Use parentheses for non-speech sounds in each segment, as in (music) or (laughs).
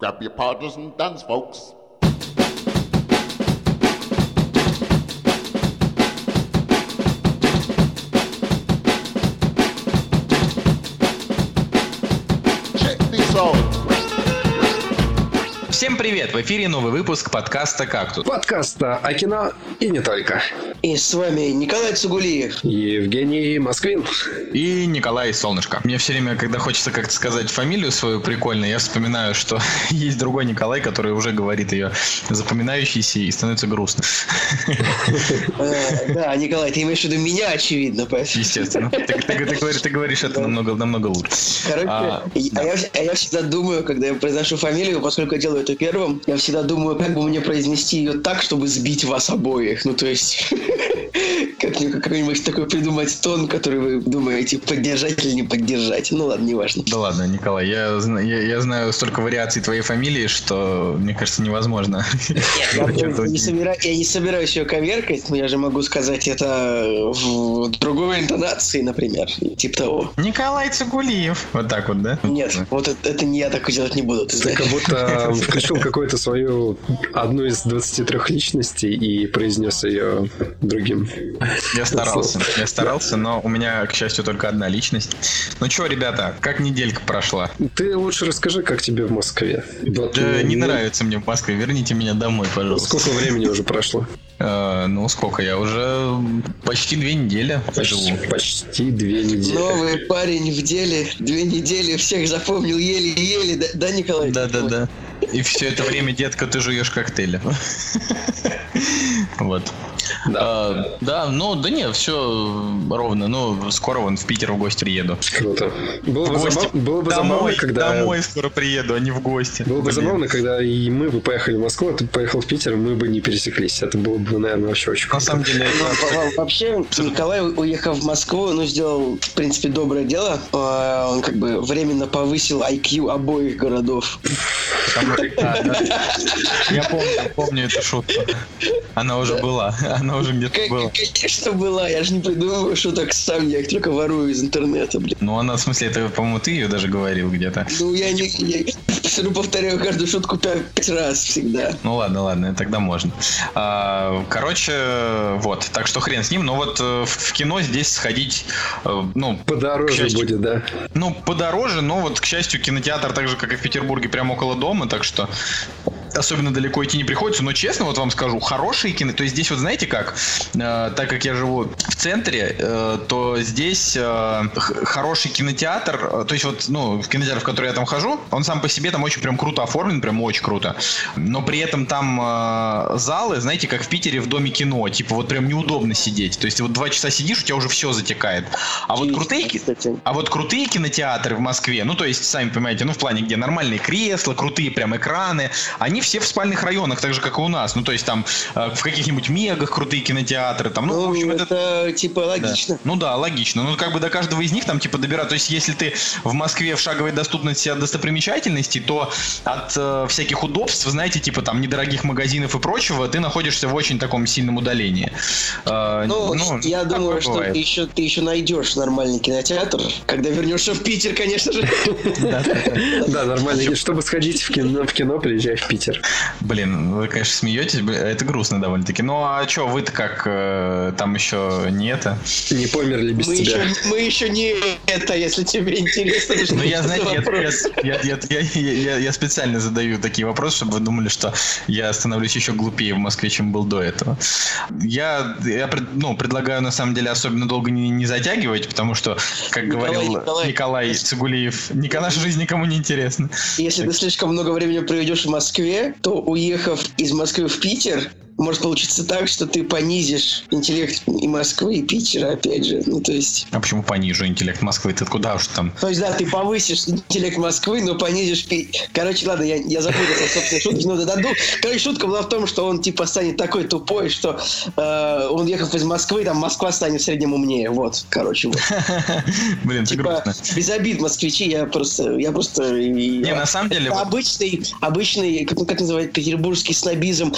Grab your partners and dance, folks. Check this out. Всем привет! В эфире новый выпуск подкаста «Кактус». Подкаста о кино и не только. И с вами Николай Цугулиев. Евгений Москвин. И Николай Солнышко. Мне все время, когда хочется как-то сказать фамилию свою прикольно, я вспоминаю, что (laughs) есть другой Николай, который уже говорит ее запоминающийся и становится грустно. (laughs) Э, Да, Николай, ты имеешь в виду меня, очевидно. поэтому- Естественно. Ты, говоришь, это намного, намного лучше. Короче, А, а я, а я всегда думаю, когда я произношу фамилию, поскольку я делаю это первым, я всегда думаю, как бы мне произнести ее так, чтобы сбить вас обоих. Ну, то есть, (laughs) какой-нибудь такой придумать тон, который вы думаете, поддержать или не поддержать. Ну ладно, неважно. Да ладно, Николай, я, я, я знаю столько вариаций твоей фамилии, что, мне кажется, невозможно. Я не, собираюсь ее коверкать, но я же могу сказать это в другой интонации, например, типа того. Николай Цугулиев. Вот так вот, да? Нет, вот это, не я так делать не буду, ты Ты знаешь. как будто включил какую-то свою одну из 23 личностей и произнес ее другим. Я старался, я старался, но у меня, к счастью, только одна личность. Ну что, ребята, как неделька прошла? Ты лучше расскажи, как тебе в Москве. Вот, Да не ну, нравится мне в Москве, верните меня домой, пожалуйста. Сколько времени уже прошло? Э, ну, сколько? Я уже почти две недели живу. Почти, почти две недели. Новый парень в деле, две недели, всех запомнил еле-еле, да, да, Николай? Да-да-да. И все это время, детка, ты жуешь коктейли. (laughs) Вот. Да. А, Да, ну, да не, все ровно. Ну, скоро вон в Питер в гости приеду. Круто. Было В бы, гости. забав- было бы домой, забавно, когда... домой скоро приеду, а не в гости. Было бы Блин. забавно, когда и мы бы поехали в Москву, а ты поехал в Питер, мы бы не пересеклись. Это было бы, наверное, вообще очень На самом деле, Ну, Вообще, Николай, уехав в Москву, ну, сделал, в принципе, доброе дело. А, Он как бы временно повысил IQ обоих городов. Я помню, помню эту шутку. Она уже была, она уже где-то была. Конечно, была. Я же не придумываю шуток сам, я их только ворую из интернета, блин. Ну, она, в смысле, это, по-моему, ты ее даже говорил где-то. Ну, я не... Я все равно повторяю каждую шутку пять, пять раз всегда. Ну ладно, ладно, тогда можно. А, короче, вот, так что хрен с ним. Но вот э, в кино здесь сходить, э, ну, Подороже счастью, будет, да. ну, подороже, но вот, к счастью, кинотеатр, так же, как и в Петербурге, прямо около дома, так что особенно далеко идти не приходится. Но честно, вот вам скажу, хорошие кино, то есть здесь вот знаете как, Э, так как я живу в центре, э, то здесь э, хороший кинотеатр, э, то есть вот, ну, в кинотеатр, в который я там хожу, он сам по себе там очень прям круто оформлен, прям очень круто. Но при этом там э, залы, знаете, как в Питере в доме кино, типа вот прям неудобно сидеть. То есть вот два часа сидишь, у тебя уже все затекает. А вот крутые, а вот крутые кинотеатры в Москве, ну то есть, сами понимаете, ну в плане, где нормальные кресла, крутые прям экраны, они все в спальных районах, так же, как и у нас. Ну то есть там э, в каких-нибудь мегах крутые кинотеатры, там, ну, Ну, в общем, это... это, типа Да. логично. Ну да, логично. Ну, как бы до каждого из них там типа добирать. То есть, если ты в Москве в шаговой доступности от достопримечательностей, то от э, всяких удобств, знаете, типа там недорогих магазинов и прочего, ты находишься в очень таком сильном удалении. Э, Ну, я такое думаю, что бывает. ты еще, ты еще найдешь нормальный кинотеатр, когда вернешься в Питер, конечно же. Да, нормально. Чтобы сходить в кино, в кино, приезжай в Питер. Блин, вы, конечно, смеетесь, это грустно довольно-таки. Ну, а что, вы-то как, э, там еще не это? Не померли без Мы тебя. еще, мы еще не это, если тебе интересно. Ну, я, знаете, я, вопрос. я, я, я, я- я- я специально задаю такие вопросы, чтобы вы думали, что я становлюсь еще глупее в Москве, чем был до этого. Я, я пред- ну, предлагаю, на самом деле, особенно долго не, не затягивать, потому что, как Николай, говорил Николай. Николай Цигулиев, наша жизнь никому не интересна. Если ты слишком много времени проведешь в Москве, то уехав из Москвы в Питер, может получиться так, что ты понизишь интеллект и Москвы, и Питера, опять же. Ну, то есть... А почему понижу интеллект Москвы? Ты куда уж там? То есть, да, ты повысишь интеллект Москвы, но понизишь... Короче, ладно, я, я запутался в собственной шутке, но даду. Короче, шутка была в том, что он, типа, станет такой тупой, что э, он, ехав из Москвы, там, Москва станет в среднем умнее. Вот, короче, вот. (laughs) Блин, это Типа, грустно. без обид, москвичи, я просто... Я просто... Не, на самом деле, обычный, обычный, как, как называют, петербургский снобизм.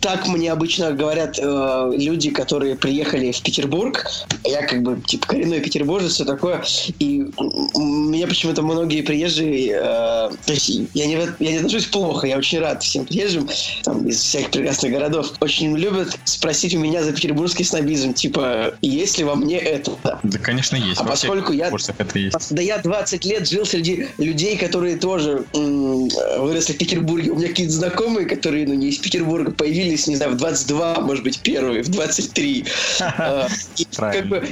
Так мне мне обычно говорят э, люди, которые приехали в Петербург, я как бы типа коренной петербуржец, все такое, и меня почему-то многие приезжие, э, то есть я не, я не отношусь плохо, я очень рад всем приезжим там, из всяких прекрасных городов, очень любят спросить у меня за петербургский снобизм, типа, есть ли во мне это? Да, конечно, есть. А поскольку я, это есть. да я 20 лет жил среди людей, которые тоже м- выросли в Петербурге, у меня какие-то знакомые, которые, ну, не из Петербурга, появились, не знаю, в 22, может быть, первые, в 23. (laughs) А, как бы,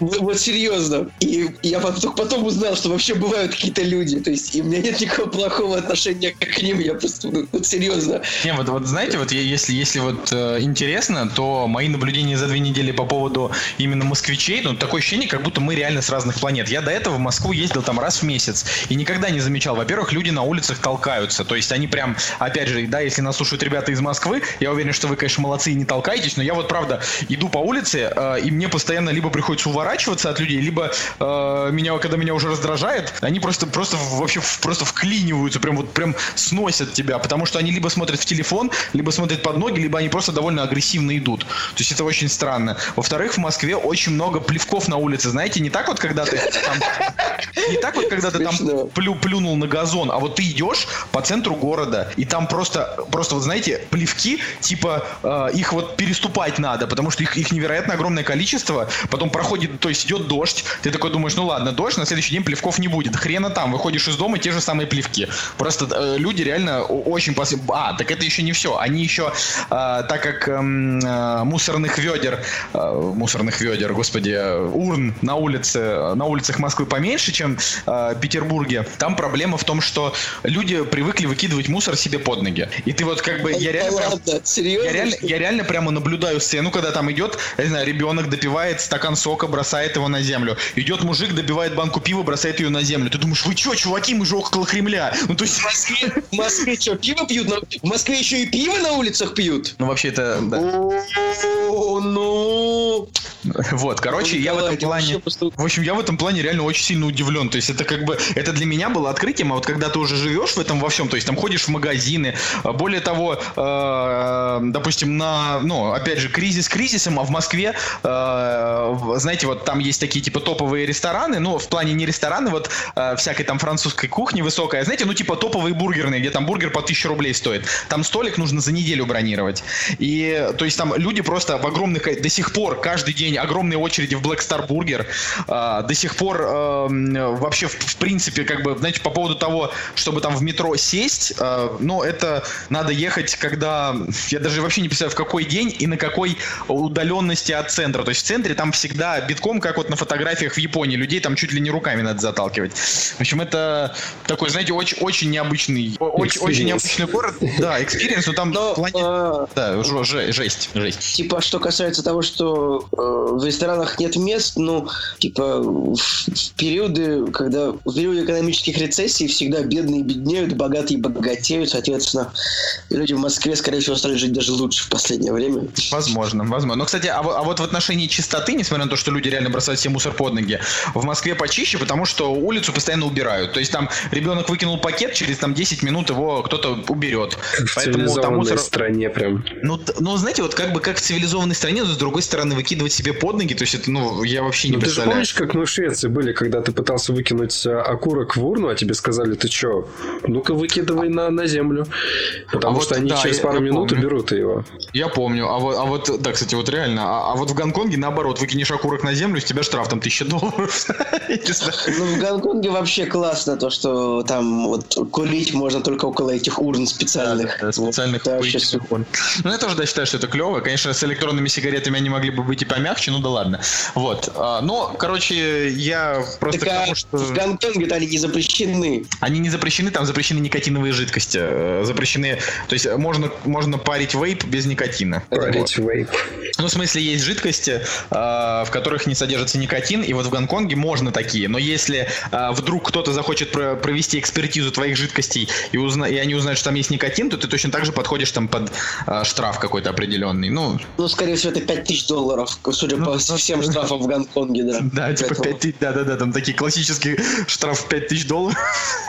вот серьезно. И я потом, потом узнал, что вообще бывают какие-то люди. То есть, и у меня нет никакого плохого отношения к ним. Я просто, вот серьезно. Не, вот, вот знаете, вот если, если вот э, интересно, то мои наблюдения за две недели по поводу именно москвичей, ну, такое ощущение, как будто мы реально с разных планет. Я до этого в Москву ездил там раз в месяц и никогда не замечал. Во-первых, люди на улицах толкаются. То есть они прям, опять же, да, если нас слушают ребята из Москвы, я уверен, что вы, конечно, молодцы и не толкаетесь, но я вот, правда, иду по улице, э, и мне постоянно либо приходится уворачиваться от людей, либо э, меня, когда меня уже раздражает, они просто, просто вообще просто вклиниваются, прям вот прям сносят тебя, потому что они либо смотрят в телефон, либо смотрят под ноги, либо они просто довольно агрессивно идут. То есть это очень странно. Во-вторых, в Москве очень много плевков на улице, знаете, не так вот, когда ты там, не так вот, когда ты там плю, плюнул на газон, а вот ты идешь по центру города, и там просто, просто вот знаете, плевки, типа э, их вот переступать надо, потому что их, их невероятно огромное количество, потом проходит, то есть идет дождь, ты такой думаешь, ну ладно, дождь, на следующий день плевков не будет, хрена там, выходишь из дома, те же самые плевки. Просто э, люди реально очень пос... А, так это еще не все, они еще, э, так как эм, э, мусорных ведер, э, мусорных ведер, господи, урн на улице, на улицах Москвы поменьше, чем э, Петербурге, там проблема в том, что люди привыкли выкидывать мусор себе под ноги. И ты вот как бы, я реально, прям, Серьезно, я, реально, я реально прямо наблюдаю сцену, когда там идет, я не знаю, ребенок допивает стакан сока, бросает его на землю. Идет мужик, добивает банку пива, бросает ее на землю. Ты думаешь, вы что, чуваки, мы же около Кремля. Ну, то есть... В Москве, в Москве что, пиво пьют? В Москве еще и пиво на улицах пьют? Ну, вообще это... Да. О, ну... Вот, короче, я в этом плане... В общем, я в этом плане реально очень сильно удивлен. То есть это как бы... Это для меня было открытием, а вот когда ты уже живешь в этом во всем, то есть там ходишь в магазины, а более того, э, допустим, на... Ну, опять же, кризис кризисом, а в Москве, э, знаете, вот там есть такие типа топовые рестораны, ну, в плане не рестораны, вот э, всякой там французской кухни высокая, знаете, ну, типа топовые бургерные, где там бургер по 1000 рублей стоит. Там столик нужно за неделю бронировать. И, то есть там люди просто в огромных... До сих пор каждый день огромные очереди в Black Star Burger. Э, до сих пор э, вообще, в, в принципе, как бы, знаете, по поводу того, чтобы там в метро сесть, э, ну, это надо ехать, когда... Я даже вообще не представляю, в какой день и на какой удаленности от центра. То есть в центре там всегда битком, как вот на фотографиях в Японии. Людей там чуть ли не руками надо заталкивать. В общем, это такой, знаете, очень, очень необычный, очень, очень необычный город. Да, experience, но там но, в плане... Э, да, жесть, жесть. Типа, что касается того, что э, в ресторанах нет мест, ну, типа, в, в периоды, когда в периоды экономических рецессий всегда бедные беднеют, богатые богатеют, соответственно, люди в Москве, скорее всего, стали жить даже лучше в последнее время. Возможно, возможно. Но, кстати, а, а вот в отношении чистоты, несмотря на то, что люди реально бросают себе мусор под ноги, в Москве почище, потому что улицу постоянно убирают. То есть там ребенок выкинул пакет, через там 10 минут его кто-то уберет. В Поэтому там мусор... стране прям. Ну, ну, знаете, вот как бы как в цивилизованной стране, но с другой стороны выкидывать себе под ноги, то есть это, ну, я вообще не ну, представляю. Ты же помнишь, как мы в Швеции были, когда ты пытался выкинуть а, окурок в урну, а тебе сказали, ты что, ну-ка выкидывай на, на землю. Потому а что вот, они да, через пару я минут помню. уберут его. Я помню. А вот, а вот, да, кстати, вот реально. А, а вот в Гонконге наоборот, выкинешь окурок на землю, с тебя штраф там тысяча долларов. (laughs) Ну, в Гонконге вообще классно то, что там вот курить можно только около этих урн специальных. Да, специальных Ну, я тоже да, считаю, что это клево. Конечно, с электронными сигаретами они могли бы быть и помягче, ну да ладно. Вот. А, но, короче, я просто так, потому, что... В Гонконге-то они не запрещены. Они не запрещены, там запрещены никотиновые жидкости. Э, запрещены... То есть можно, можно парить вейп без никотина. Парить вот. вейп. Ну, в смысле, есть жидкости, в которых не содержится никотин, и вот в Гонконге можно такие. Но если вдруг кто-то захочет провести экспертизу твоих жидкостей, и, узна... и они узнают, что там есть никотин, то ты точно так же подходишь там под штраф какой-то определенный. Ну, ну скорее всего, это 5000 долларов, судя ну, по ну, всем штрафам в Гонконге, да. Да, типа 5 тысяч, да-да-да, там такие классические штраф 5 тысяч долларов.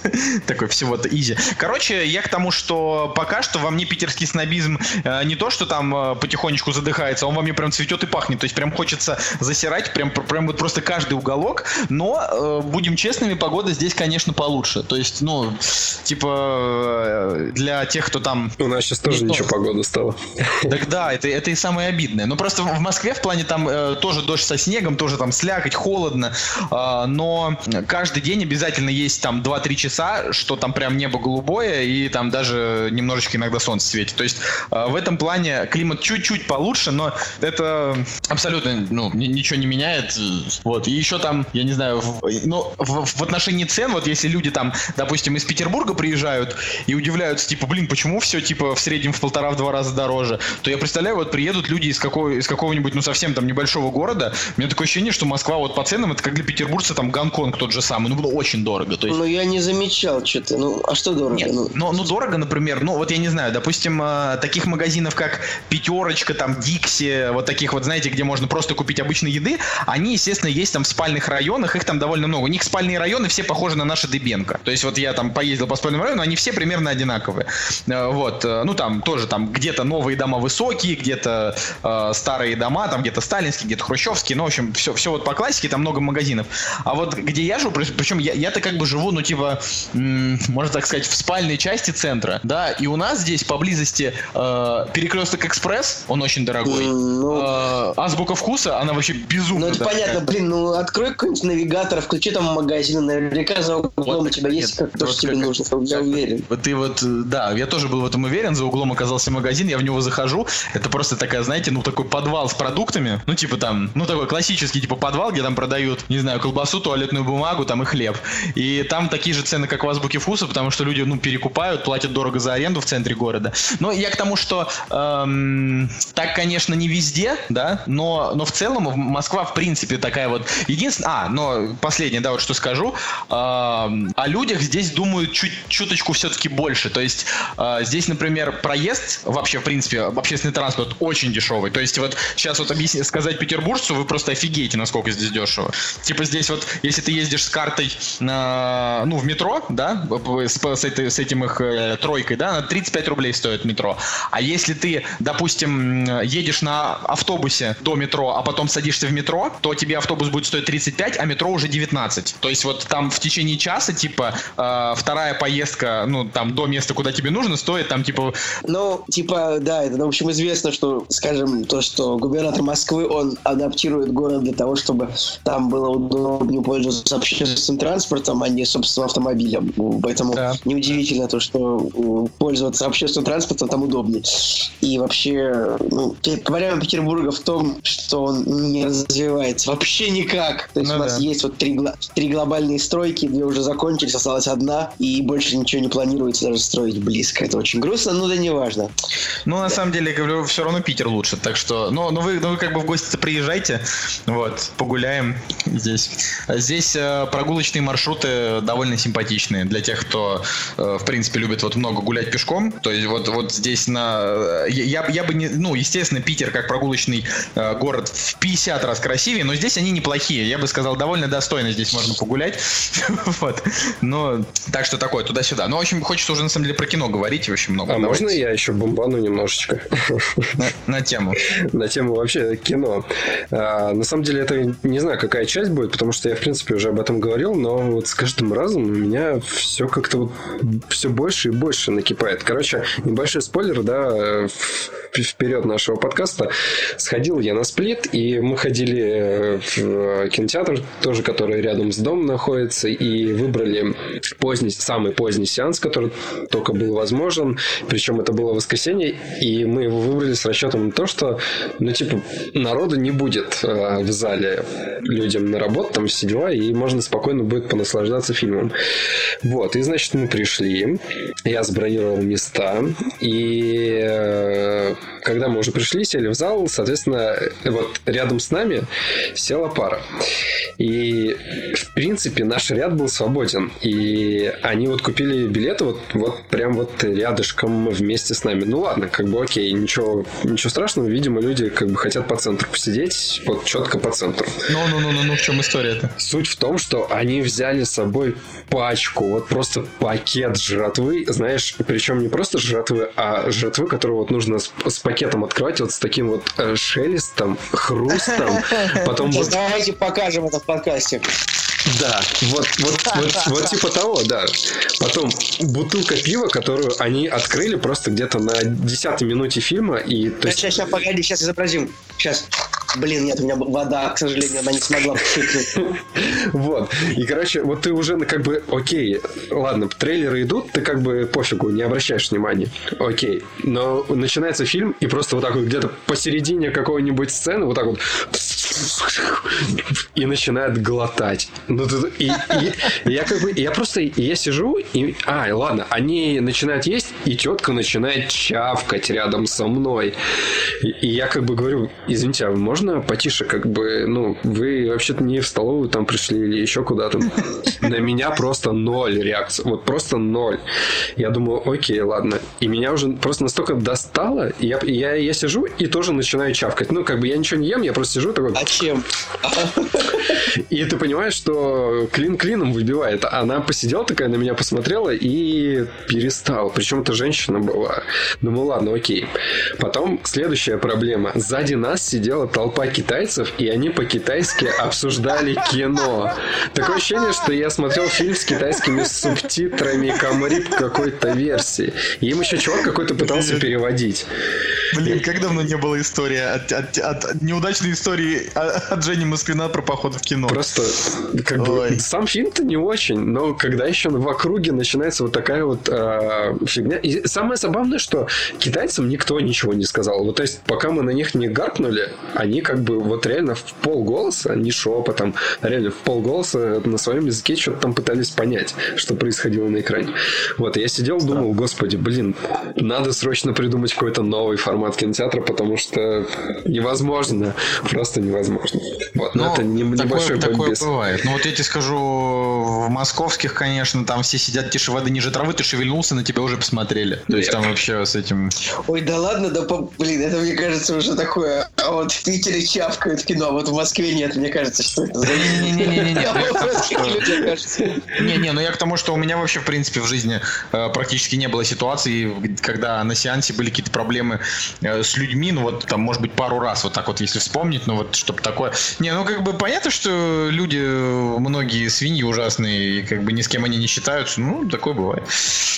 (laughs) Такой всего-то изи. Короче, я к тому, что пока что во мне питерский снобизм э, не то, что там э, потихонечку задыхается, он во мне прям цветет и пахнет. То есть прям хочется засирать, прям, прям вот просто каждый уголок. Но, э, будем честными, погода здесь, конечно, получше. То есть, ну, типа, для тех, кто там... У нас сейчас тоже ничего погода стала. Так да, это, это и самое обидное. Но просто в Москве в плане там э, тоже дождь со снегом, тоже там слякоть, холодно. Э, но каждый день обязательно есть там 2-3 часа, что там прям небо голубое и там даже немножечко иногда солнце светит. То есть э, в этом плане климат чуть-чуть получше, но это абсолютно ну, ничего не меняет. Вот. И еще там, я не знаю, в, ну, в, в отношении цен, вот если люди там, допустим, из Петербурга приезжают и удивляются, типа, блин, почему все типа в среднем в полтора-два раза дороже, то я представляю, вот приедут люди из, какого, из какого-нибудь, ну, совсем там небольшого города, у меня такое ощущение, что Москва вот по ценам, это как для петербуржца там Гонконг тот же самый, ну, было очень дорого. То есть... Ну, я не замечал что-то, ну, а что дорого? Нет, ну, ну, ну, дорого, например, ну, вот я не знаю, допустим, э, таких магазинов, как Пятерочка, там, Дикси, вот таких вот, знаете, где можно просто купить обычной еды, они, естественно, есть там в спальных районах, их там довольно много. У них спальные районы все похожи на наши Дебенко. То есть вот я там поездил по спальному району, они все примерно одинаковые. Э, вот, э, ну там тоже там где-то новые дома высокие, где-то э, старые дома, там где-то сталинские, где-то хрущевские, ну, в общем, все, все вот по классике, там много магазинов. А вот где я живу, причем я, я-то как бы живу, ну, типа, м- можно так сказать, в спальной части центра, да, и у нас здесь поблизости э, перекресток экспресс, он очень дорогой. Ну, э, азбука вкуса, она вообще безумно Ну, это дорогая. понятно, блин, ну, открой какой-нибудь навигатор, включи там магазин, наверняка за углом вот, у тебя нет, есть как то, что тебе нужно, я уверен. Вот ты вот, да, я тоже был в этом уверен, за углом оказался магазин, я в него захожу, это просто такая, знаете, ну, такой подвал с продуктами, ну, типа там, ну, такой классический, типа, подвал, где там продают, не знаю, колбасу, туалетную бумагу, там и хлеб. И там такие же цены, как в Азбуке Вкуса, потому что люди, ну, перекупают, платят дорого за аренду в центре города. Но я к тому, что эм, так, конечно, не везде, да, но, но в целом Москва, в принципе, такая вот... Единственное... А, но последнее, да, вот что скажу. Эм, о людях здесь думают чуть, чуточку все-таки больше. То есть э, здесь, например, проезд вообще, в принципе, общественный транспорт очень дешевый. То есть вот сейчас вот объяснить, сказать петербуржцу, вы просто офигеете, насколько здесь дешево. Типа здесь вот, если ты ездишь с картой, на, ну, в метро, да, с, с, этой, с этим их э, тройкой, да, на 35 рублей стоит метро. А если ты, допустим, едешь на автобусе до метро, а потом садишься в метро, то тебе автобус будет стоить 35, а метро уже 19. То есть вот там в течение часа, типа, э, вторая поездка, ну, там, до места, куда тебе нужно, стоит там, типа... Ну, типа, да, это, в общем, известно, что, скажем, то, что губернатор Москвы, он адаптирует город для того, чтобы там было удобнее пользоваться общественным транспортом, а не собственным автомобилем. Поэтому да. неудивительно то, что пользоваться общественным транспортом там удобнее. И вообще, ну, проблема Петербурга в том, что он не развивается вообще никак. То есть ну, у нас да. есть вот три, три глобальные стройки, две уже закончились, осталась одна, и больше ничего не планируется даже строить близко. Это очень грустно, но да не важно. Ну, на да. самом деле, говорю, все равно Питер лучше, так что, ну, ну вы, ну, вы как бы в гости приезжайте, вот, погуляем здесь. Здесь э, прогулочные маршруты довольно симпатичные для тех, кто, э, в принципе, любит вот много гулять пешком. То есть вот, вот здесь на... Э, я, я бы не... Ну, естественно, Питер как прогулочный э, город в 50 раз красивее, но здесь они неплохие. Я бы сказал, довольно достойно здесь можно погулять. (laughs) вот. Но так что такое, туда-сюда. Но очень хочется уже, на самом деле, про кино говорить очень много. А можно я еще бомбану немножечко? на, на тему. (laughs) на тему вообще кино. А, на самом деле, это не знаю, какая часть будет, потому что я, в принципе, уже об этом говорил, но вот с каждым разом у меня все как-то вот все больше и больше накипает. Короче, небольшой спойлер, да, вперед нашего подкаста. Сходил я на сплит, и мы ходили э, в кинотеатр, тоже который рядом с домом находится, и выбрали поздний, самый поздний сеанс, который только был возможен. Причем это было воскресенье, и мы его выбрали с расчетом на то, что, ну, типа, народу не будет э, в зале людям на работу, там все дела, и можно спокойно будет понаслаждаться фильмом. Вот, и, значит, мы пришли, я сбронировал места, и э, когда мы уже пришли, сели в зал, соответственно, вот рядом с нами села пара. И, в принципе, наш ряд был свободен. И они вот купили билеты вот, вот прям вот рядышком вместе с нами. Ну ладно, как бы окей, ничего, ничего страшного. Видимо, люди как бы хотят по центру посидеть вот четко по центру. Ну-ну-ну-ну, в чем история-то? Суть в том, что они взяли с собой пачку, вот просто пакет жратвы, знаешь, причем не просто жратвы, а жратвы, которую вот нужно с, с пакетом открывать вот с таким вот э, шелестом, хрустом, (laughs) (laughs) потом вот... Давайте покажем это в подкасте. Да, вот, вот, вот, вот типа того, да. Потом бутылка пива, которую они открыли просто где-то на десятой минуте фильма. И, то есть... Сейчас, сейчас, погоди, сейчас изобразим. Сейчас. Блин, нет, у меня вода, к сожалению, она не смогла пшикнуть. (laughs) Вот. И, короче, вот ты уже ну, как бы, окей, ладно, трейлеры идут, ты как бы пофигу, не обращаешь внимания. Окей. Но начинается фильм, и просто вот так вот где-то посередине какой-нибудь сцены вот так вот и начинает глотать. Ну, тут, и, и, я как бы, я просто, я сижу, и, а, ладно, они начинают есть, и тетка начинает чавкать рядом со мной. И, и я как бы говорю, извините, а можно потише, как бы, ну, вы вообще-то не в столовую там пришли или еще куда-то. На меня просто ноль реакции, вот просто ноль. Я думаю, окей, ладно. И меня уже просто настолько достало, я, я, я сижу и тоже начинаю чавкать. Ну, как бы я ничего не ем, я просто сижу такой... А чем? И ты понимаешь, что клин клином выбивает. Она посидела такая на меня, посмотрела и перестала. Причем это женщина была. Думаю, ладно, окей. Потом следующая проблема. Сзади нас сидела толпа китайцев, и они по-китайски обсуждали кино. Такое ощущение, что я смотрел фильм с китайскими субтитрами Камрип какой-то версии. И им еще чувак какой-то пытался переводить. Блин, как давно не было истории от, от, от неудачной истории от Жени Москвина про поход в кино. Просто, как бы, сам фильм-то не очень, но когда еще в округе начинается вот такая вот э, фигня. И самое забавное, что китайцам никто ничего не сказал. Вот, то есть, пока мы на них не гаркнули, они как бы вот реально в полголоса, не шепотом, а реально в полголоса на своем языке что-то там пытались понять, что происходило на экране. Вот, я сидел, думал, господи, блин, надо срочно придумать какой-то новый формат кинотеатра, потому что невозможно, просто невозможно. Вот, но, Ну, это не, такое, небольшой такое бомбез. бывает. Ну вот я тебе скажу, в московских, конечно, там все сидят тише воды, ниже травы, ты шевельнулся, на тебя уже посмотрели. То есть там вообще с этим... Ой, да ладно, да блин, это мне кажется уже такое. А вот в Питере чавкают кино, а вот в Москве нет. Мне кажется, что это за к тому, таких что- людей, кажется. Не-не, ну я к тому, что у меня вообще, в принципе, в жизни э, практически не было ситуации, когда на сеансе были какие-то проблемы э, с людьми, ну вот там, может быть, пару раз, вот так вот, если вспомнить, ну вот, чтобы такое... Не, ну как бы понятно, что люди, многие свиньи ужасные, и как бы ни с кем они не считаются, ну, такое бывает.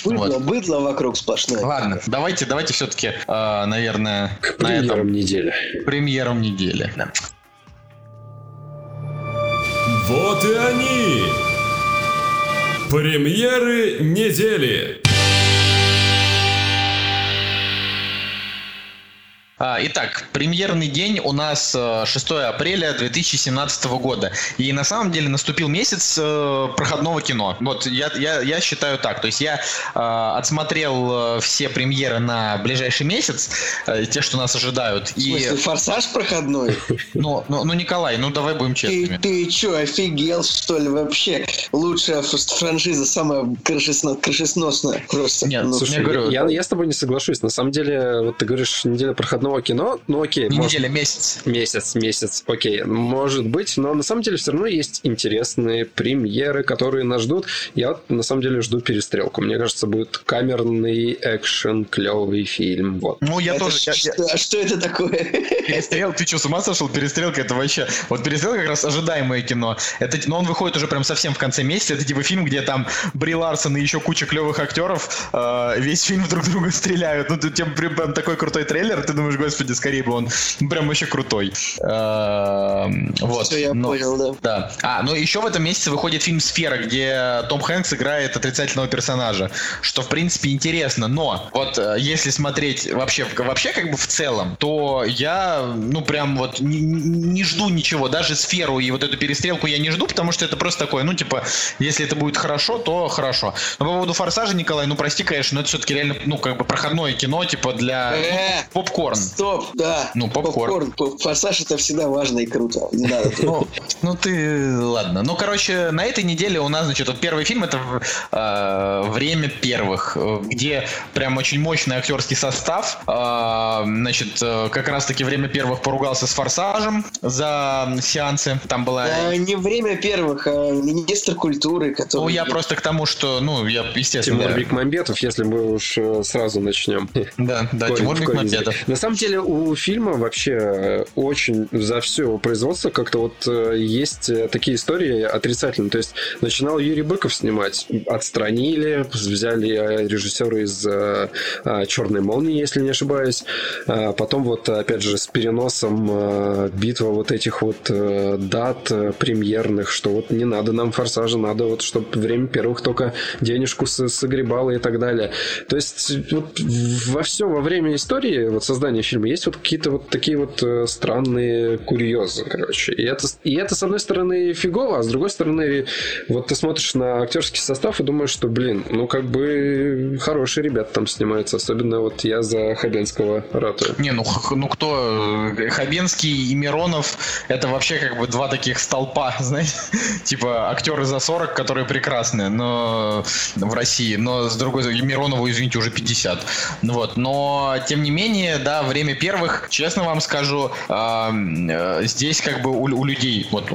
Быдло, Вот. быдло вокруг сплошное. Ладно, давайте, давайте все-таки, наверное, К на этом премьерам недели. премьером недели. Да. Вот и они! Премьеры недели! Итак, премьерный день у нас э, 6 апреля 2017 года. И на самом деле наступил месяц э, проходного кино. Вот я, я, я считаю так. То есть я э, отсмотрел э, все премьеры на ближайший месяц, э, те, что нас ожидают. В смысле, И, форсаж проходной? (laughs) ну, ну, ну, Николай, ну давай будем Ты, честными. ты чё, офигел, что ли, вообще? Лучшая франшиза, самая крышесно- крышесносная просто. Нет, Ну, слушай, я говорю, Я, я с тобой не соглашусь. На самом деле, вот ты говоришь, неделя проходного кино, ну окей, не может, неделя, месяц. месяц, месяц, окей, может быть, но на самом деле все равно есть интересные премьеры, которые нас ждут. Я вот на самом деле жду перестрелку. Мне кажется, будет камерный экшен, клевый фильм. Вот. Ну, я это тоже... я- что, я- а что это такое? Перестрел, ты что, с ума сошел? Перестрелка это вообще... Вот перестрелка как раз ожидаемое кино. Это, но он выходит уже прям совсем в конце месяца. Это типа фильм, где там Бри Ларсон и еще куча клевых актеров э, весь фильм друг друга стреляют. Ну, тут тебе прям такой крутой трейлер, ты думаешь, господи, скорее бы он ну, (laughs) прям вообще крутой. Э, вот. Все, я понял, да. А, ну еще в этом месяце выходит фильм «Сфера», где Том Хэнкс играет отрицательного персонажа, что, в принципе, интересно. Но вот э, если смотреть вообще, вообще как бы в целом, то я, ну, прям вот не, не жду ничего. Даже «Сферу» и вот эту перестрелку я не жду, потому что это просто такое, ну, типа, если это будет хорошо, то хорошо. Но по поводу «Форсажа», Николай, ну, прости, конечно, но это все-таки реально, ну, как бы проходное кино, типа, для Э, попкорн. Стоп, да. Ну, попкорн. П- Форсаж это всегда важно и круто. Не надо. Ну, ну ты, ладно. Ну, короче, на этой неделе у нас, значит, вот первый фильм это э, «Время первых», э, где прям очень мощный актерский состав. Э, значит, как раз-таки «Время первых» поругался с «Форсажем» за сеансы. Там была... Не время первых, а министр культуры, который... Ну, я просто к тому, что, ну, я, естественно... Тимур да. Бекмамбетов, если мы уж сразу начнем. Да, да, Тимур Бекмамбетов. На самом деле у фильма вообще э, очень за все его производство как-то вот э, есть э, такие истории отрицательные. То есть начинал Юрий Быков снимать, отстранили, взяли режиссера из «Черной молнии», если не ошибаюсь. А Потом вот опять же с переносом битва вот этих вот дат премьерных, что вот не надо нам «Форсажа», надо вот, чтобы время первых только денежку согребало и так далее. То есть вот во все во время истории вот создания фильма есть вот какие-то вот такие вот э, странные курьезы, короче. И это, и это, с одной стороны, фигово, а с другой стороны, вот ты смотришь на актерский состав и думаешь, что, блин, ну как бы хорошие ребята там снимаются. Особенно вот я за Хабенского ратую. Не, ну, ну кто? э, Хабенский и Миронов это вообще как бы два таких столпа, (laughs) знаете? типа актеры за 40, которые прекрасные, но в России, но с другой стороны, Миронову, извините, уже 50. Ну Вот, но тем не менее, да, время первых, честно вам скажу, э, здесь как бы у, у людей, вот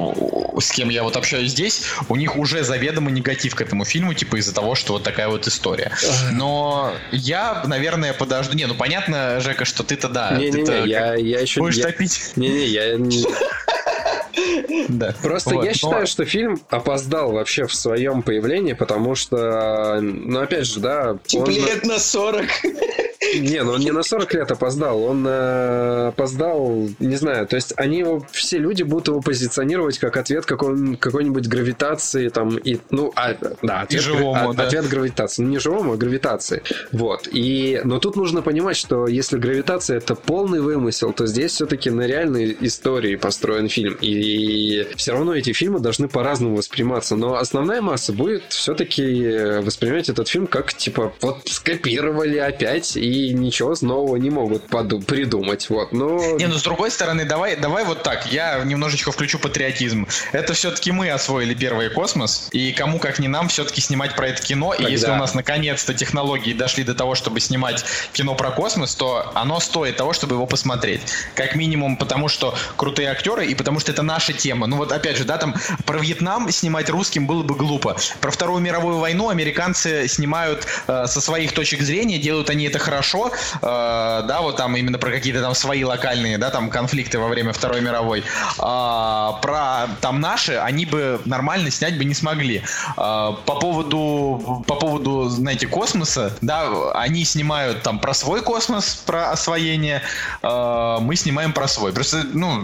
с кем я вот общаюсь здесь, у них уже заведомо негатив к этому фильму, типа из-за того, что вот такая вот история. Но я, наверное, подожду. Не, ну понятно, Жека, что ты-то да. Не-не-не, я, я еще... Будешь я- топить? Не-не, я... не- (laughs) Да. Просто Вот, я но- считаю, что фильм опоздал вообще в своем появлении, потому что, ну, опять же, да, Типа он... лет на 40. (laughs) Не, ну он не на 40 лет опоздал, он э, опоздал, не знаю, то есть они его, все люди будут его позиционировать как ответ какой- какой-нибудь гравитации, там, и, ну, а, да, ответ, живому, а- да. ответ гравитации, ну, не живому, а гравитации, вот, и, но тут нужно понимать, что если гравитация это полный вымысел, то здесь все-таки на реальной истории построен фильм, и все равно эти фильмы должны по-разному восприниматься, но основная масса будет все-таки воспринимать этот фильм как, типа, вот скопировали опять, и ничего нового не могут придумать, вот, но... Не, ну с другой стороны, давай, давай вот так. Я немножечко включу патриотизм. Это все-таки мы освоили первый космос, и кому как не нам все-таки снимать про это кино. И Тогда. если у нас наконец-то технологии дошли до того, чтобы снимать кино про космос, то оно стоит того, чтобы его посмотреть. Как минимум, потому что крутые актеры и потому что это наша тема. Ну вот опять же, да, там про Вьетнам снимать русским было бы глупо. Про Вторую мировую войну американцы снимают э, со своих точек зрения, делают они это хорошо, э, да, вот там именно про какие-то там свои локальные, да, там конфликты во время Второй мировой. А, про там наши они бы нормально снять бы не смогли. А, по поводу, по поводу, знаете, космоса, да, они снимают там про свой космос, про освоение, а, мы снимаем про свой. Просто, ну,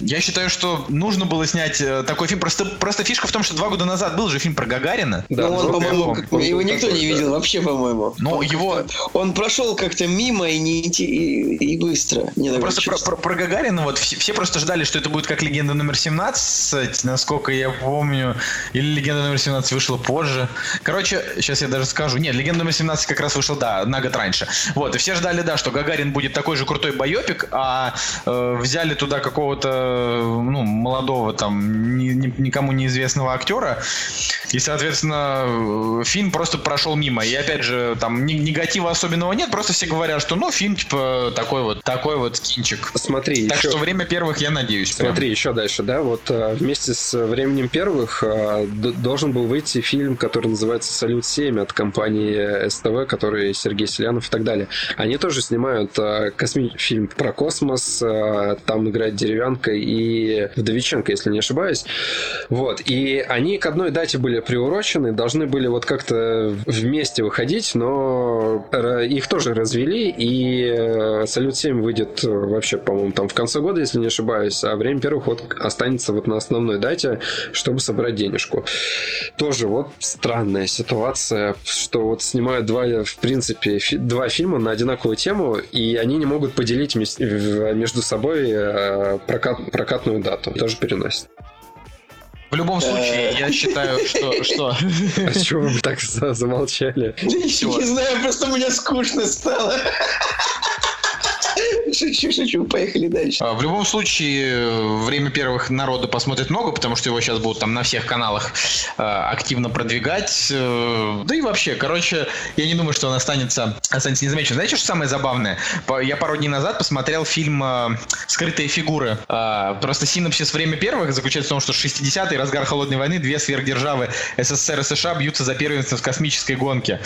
я считаю, что нужно было снять э, такой фильм. Просто, просто фишка в том, что два года назад был же фильм про Гагарина. Да, Ну, он, по-моему, как- его никто не да. видел вообще, по-моему. Он его- Он прошел как-то мимо и не и, и быстро. Такое Просто про, чувство. про- про Гагарина, вот все, все просто ждали, что это будет как легенда номер 17, насколько я помню, или легенда номер 17 вышла позже. Короче, сейчас я даже скажу. Нет, легенда номер 17 как раз вышла, да, на год раньше. Вот, и все ждали, да, что Гагарин будет такой же крутой байопик, а э, взяли туда какого-то, ну, молодого там, ни- ни- никому неизвестного актера, и, соответственно, э, фильм просто прошел мимо. И опять же, там ни- негатива особенного нет, просто все говорят, что ну фильм типа такой вот, такой вот кинчик. Смотри, Так еще... что время первых я надеюсь. прям. Смотри, еще дальше, да, вот э, вместе с временем первых э, должен был выйти фильм, который называется «Салют-7» от компании СТВ, который Сергей Селянов и так далее. Они тоже снимают э, косми... фильм про космос, э, там играет Деревянка и Вдовиченко, если не ошибаюсь. Вот, и они к одной дате были приурочены, должны были вот как-то вместе выходить, но их тоже развели, и э, Салют-7 выйдет э, вообще, по-моему, там в конце года, если не ошибаюсь, а время первых вот останется вот на основной дате, чтобы собрать денежку. Тоже вот странная ситуация, что вот снимают два, в принципе, фи- два фильма на одинаковую тему, и они не могут поделить между собой э, прокат- прокатную дату. Тоже переносят. В любом случае, я считаю, что... что... А с чего вы так за- замолчали? (laughs) Не знаю, просто мне скучно стало. Шучу, шучу, поехали дальше. А, В любом случае, время первых народа посмотрит много, потому что его сейчас будут там на всех каналах э, активно продвигать. Э, Да и вообще, короче, я не думаю, что он останется, останется незамеченным. Знаете, что самое забавное? Я пару дней назад посмотрел фильм э, «Скрытые фигуры». Просто синопсис «Время первых» заключается в том, что 60-й, разгар холодной войны, две сверхдержавы СССР и США бьются за первенство в космической гонке.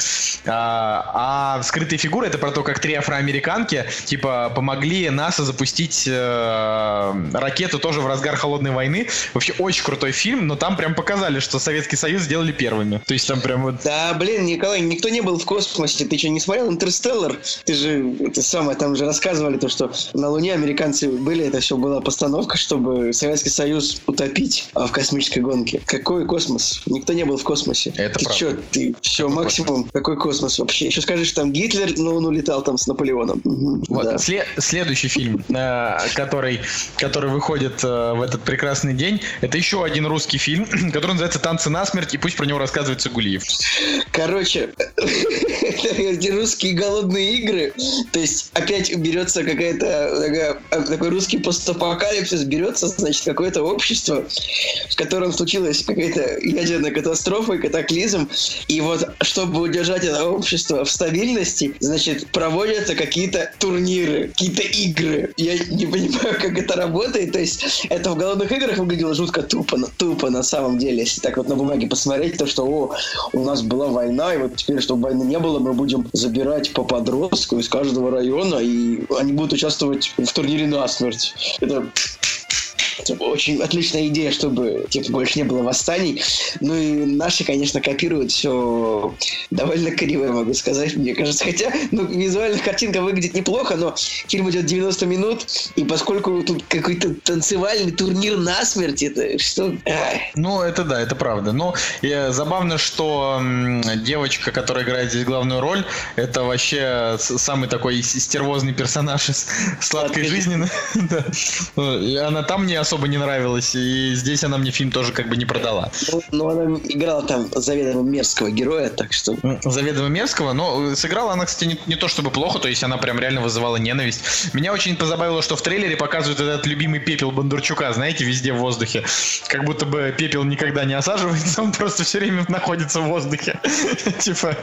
А, а «Скрытые фигуры» — это про то, как три афроамериканки, типа, помогли НАСА запустить э, ракету тоже в разгар холодной войны. Вообще очень крутой фильм, но там прям показали, что Советский Союз сделали первыми. То есть там прям вот... Да, блин, Николай, никто не был в космосе. Ты что, не смотрел «Интерстеллар»? Ты же, это самое, там же рассказывали то, что на Луне американцы были, это все была постановка, чтобы Советский Союз утопить а, в космической гонке. Какой космос? Никто не был в космосе. Это ты правда. что, ты все, максимум, какой космос вообще? Еще скажешь, что там Гитлер на Луну летал там с Наполеоном. Вот, да. сле- следующий фильм, э, который, который выходит э, в этот прекрасный день, это еще один русский фильм, (clears throat) который называется «Танцы насмерть», и пусть про него рассказывает Цигулиев. Короче, (laughs) русские голодные игры. То есть опять берется какая-то такая- такой русский постапокалипсис, берется, значит, какое-то общество, в котором случилась какая-то ядерная катастрофа и катаклизм. И вот, чтобы удержать это общество в стабильности, значит, проводятся какие-то турниры, какие-то игры. Я не понимаю, как это работает. То есть это в голодных играх выглядело жутко тупо, тупо на самом деле. Если так вот на бумаге посмотреть, то что, о, у нас была война, и вот теперь, чтобы войны не было, мы будем забирать по подростку из каждого района, и они будут участвовать в турнире насмерть. Это это очень отличная идея, чтобы типа, больше не было восстаний. Ну и наши, конечно, копируют все довольно криво, я могу сказать, мне кажется. Хотя, ну, визуально картинка выглядит неплохо, но фильм идет 90 минут, и поскольку тут какой-то танцевальный турнир насмерть, это что... Ну, это да, это правда. Но э, забавно, что м, девочка, которая играет здесь главную роль, это вообще самый такой стервозный персонаж из сладкой жизни. (laughs) Ну, Она там мне особо не нравилась, и здесь она мне фильм тоже как бы не продала. Ну, ну, она играла там заведомо мерзкого героя, так что... Заведомо мерзкого, но э, сыграла она, кстати, не, не то чтобы плохо, то есть она прям реально вызывала ненависть. Меня очень позабавило, что в трейлере показывают этот любимый пепел Бондарчука, знаете, везде в воздухе. Как будто бы пепел никогда не осаживается, он просто все время находится в воздухе. (laughs) Типа,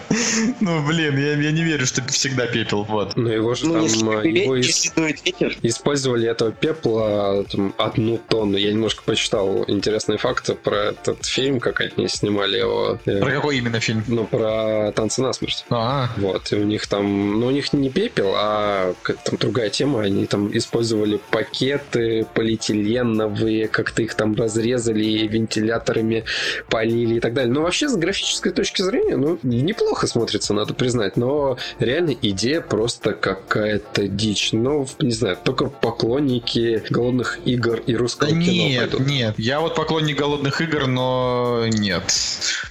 ну блин, я, я не верю, что всегда пепел, вот. Но его же Ну, там, ветер, использовали этого пепла там, одну тонну. Я немножко почитал интересные факты про этот фильм, как они снимали его. э, Про какой именно фильм? Ну, про танцы насмерть. А, Вот, и у них там, ну, у них не пепел, а там другая тема. Они там использовали пакеты полиэтиленовые, как-то их там разрезали и вентиляторами полили и так далее. Ну, вообще, с графической точки зрения, ну, неплохо смотрится, надо признать. Но реально идея просто какая-то дичь. Ну, не знаю, только поклонники голодных игр и русского Да кино нет, пойдут. нет. Я вот поклонник голодных игр, но нет.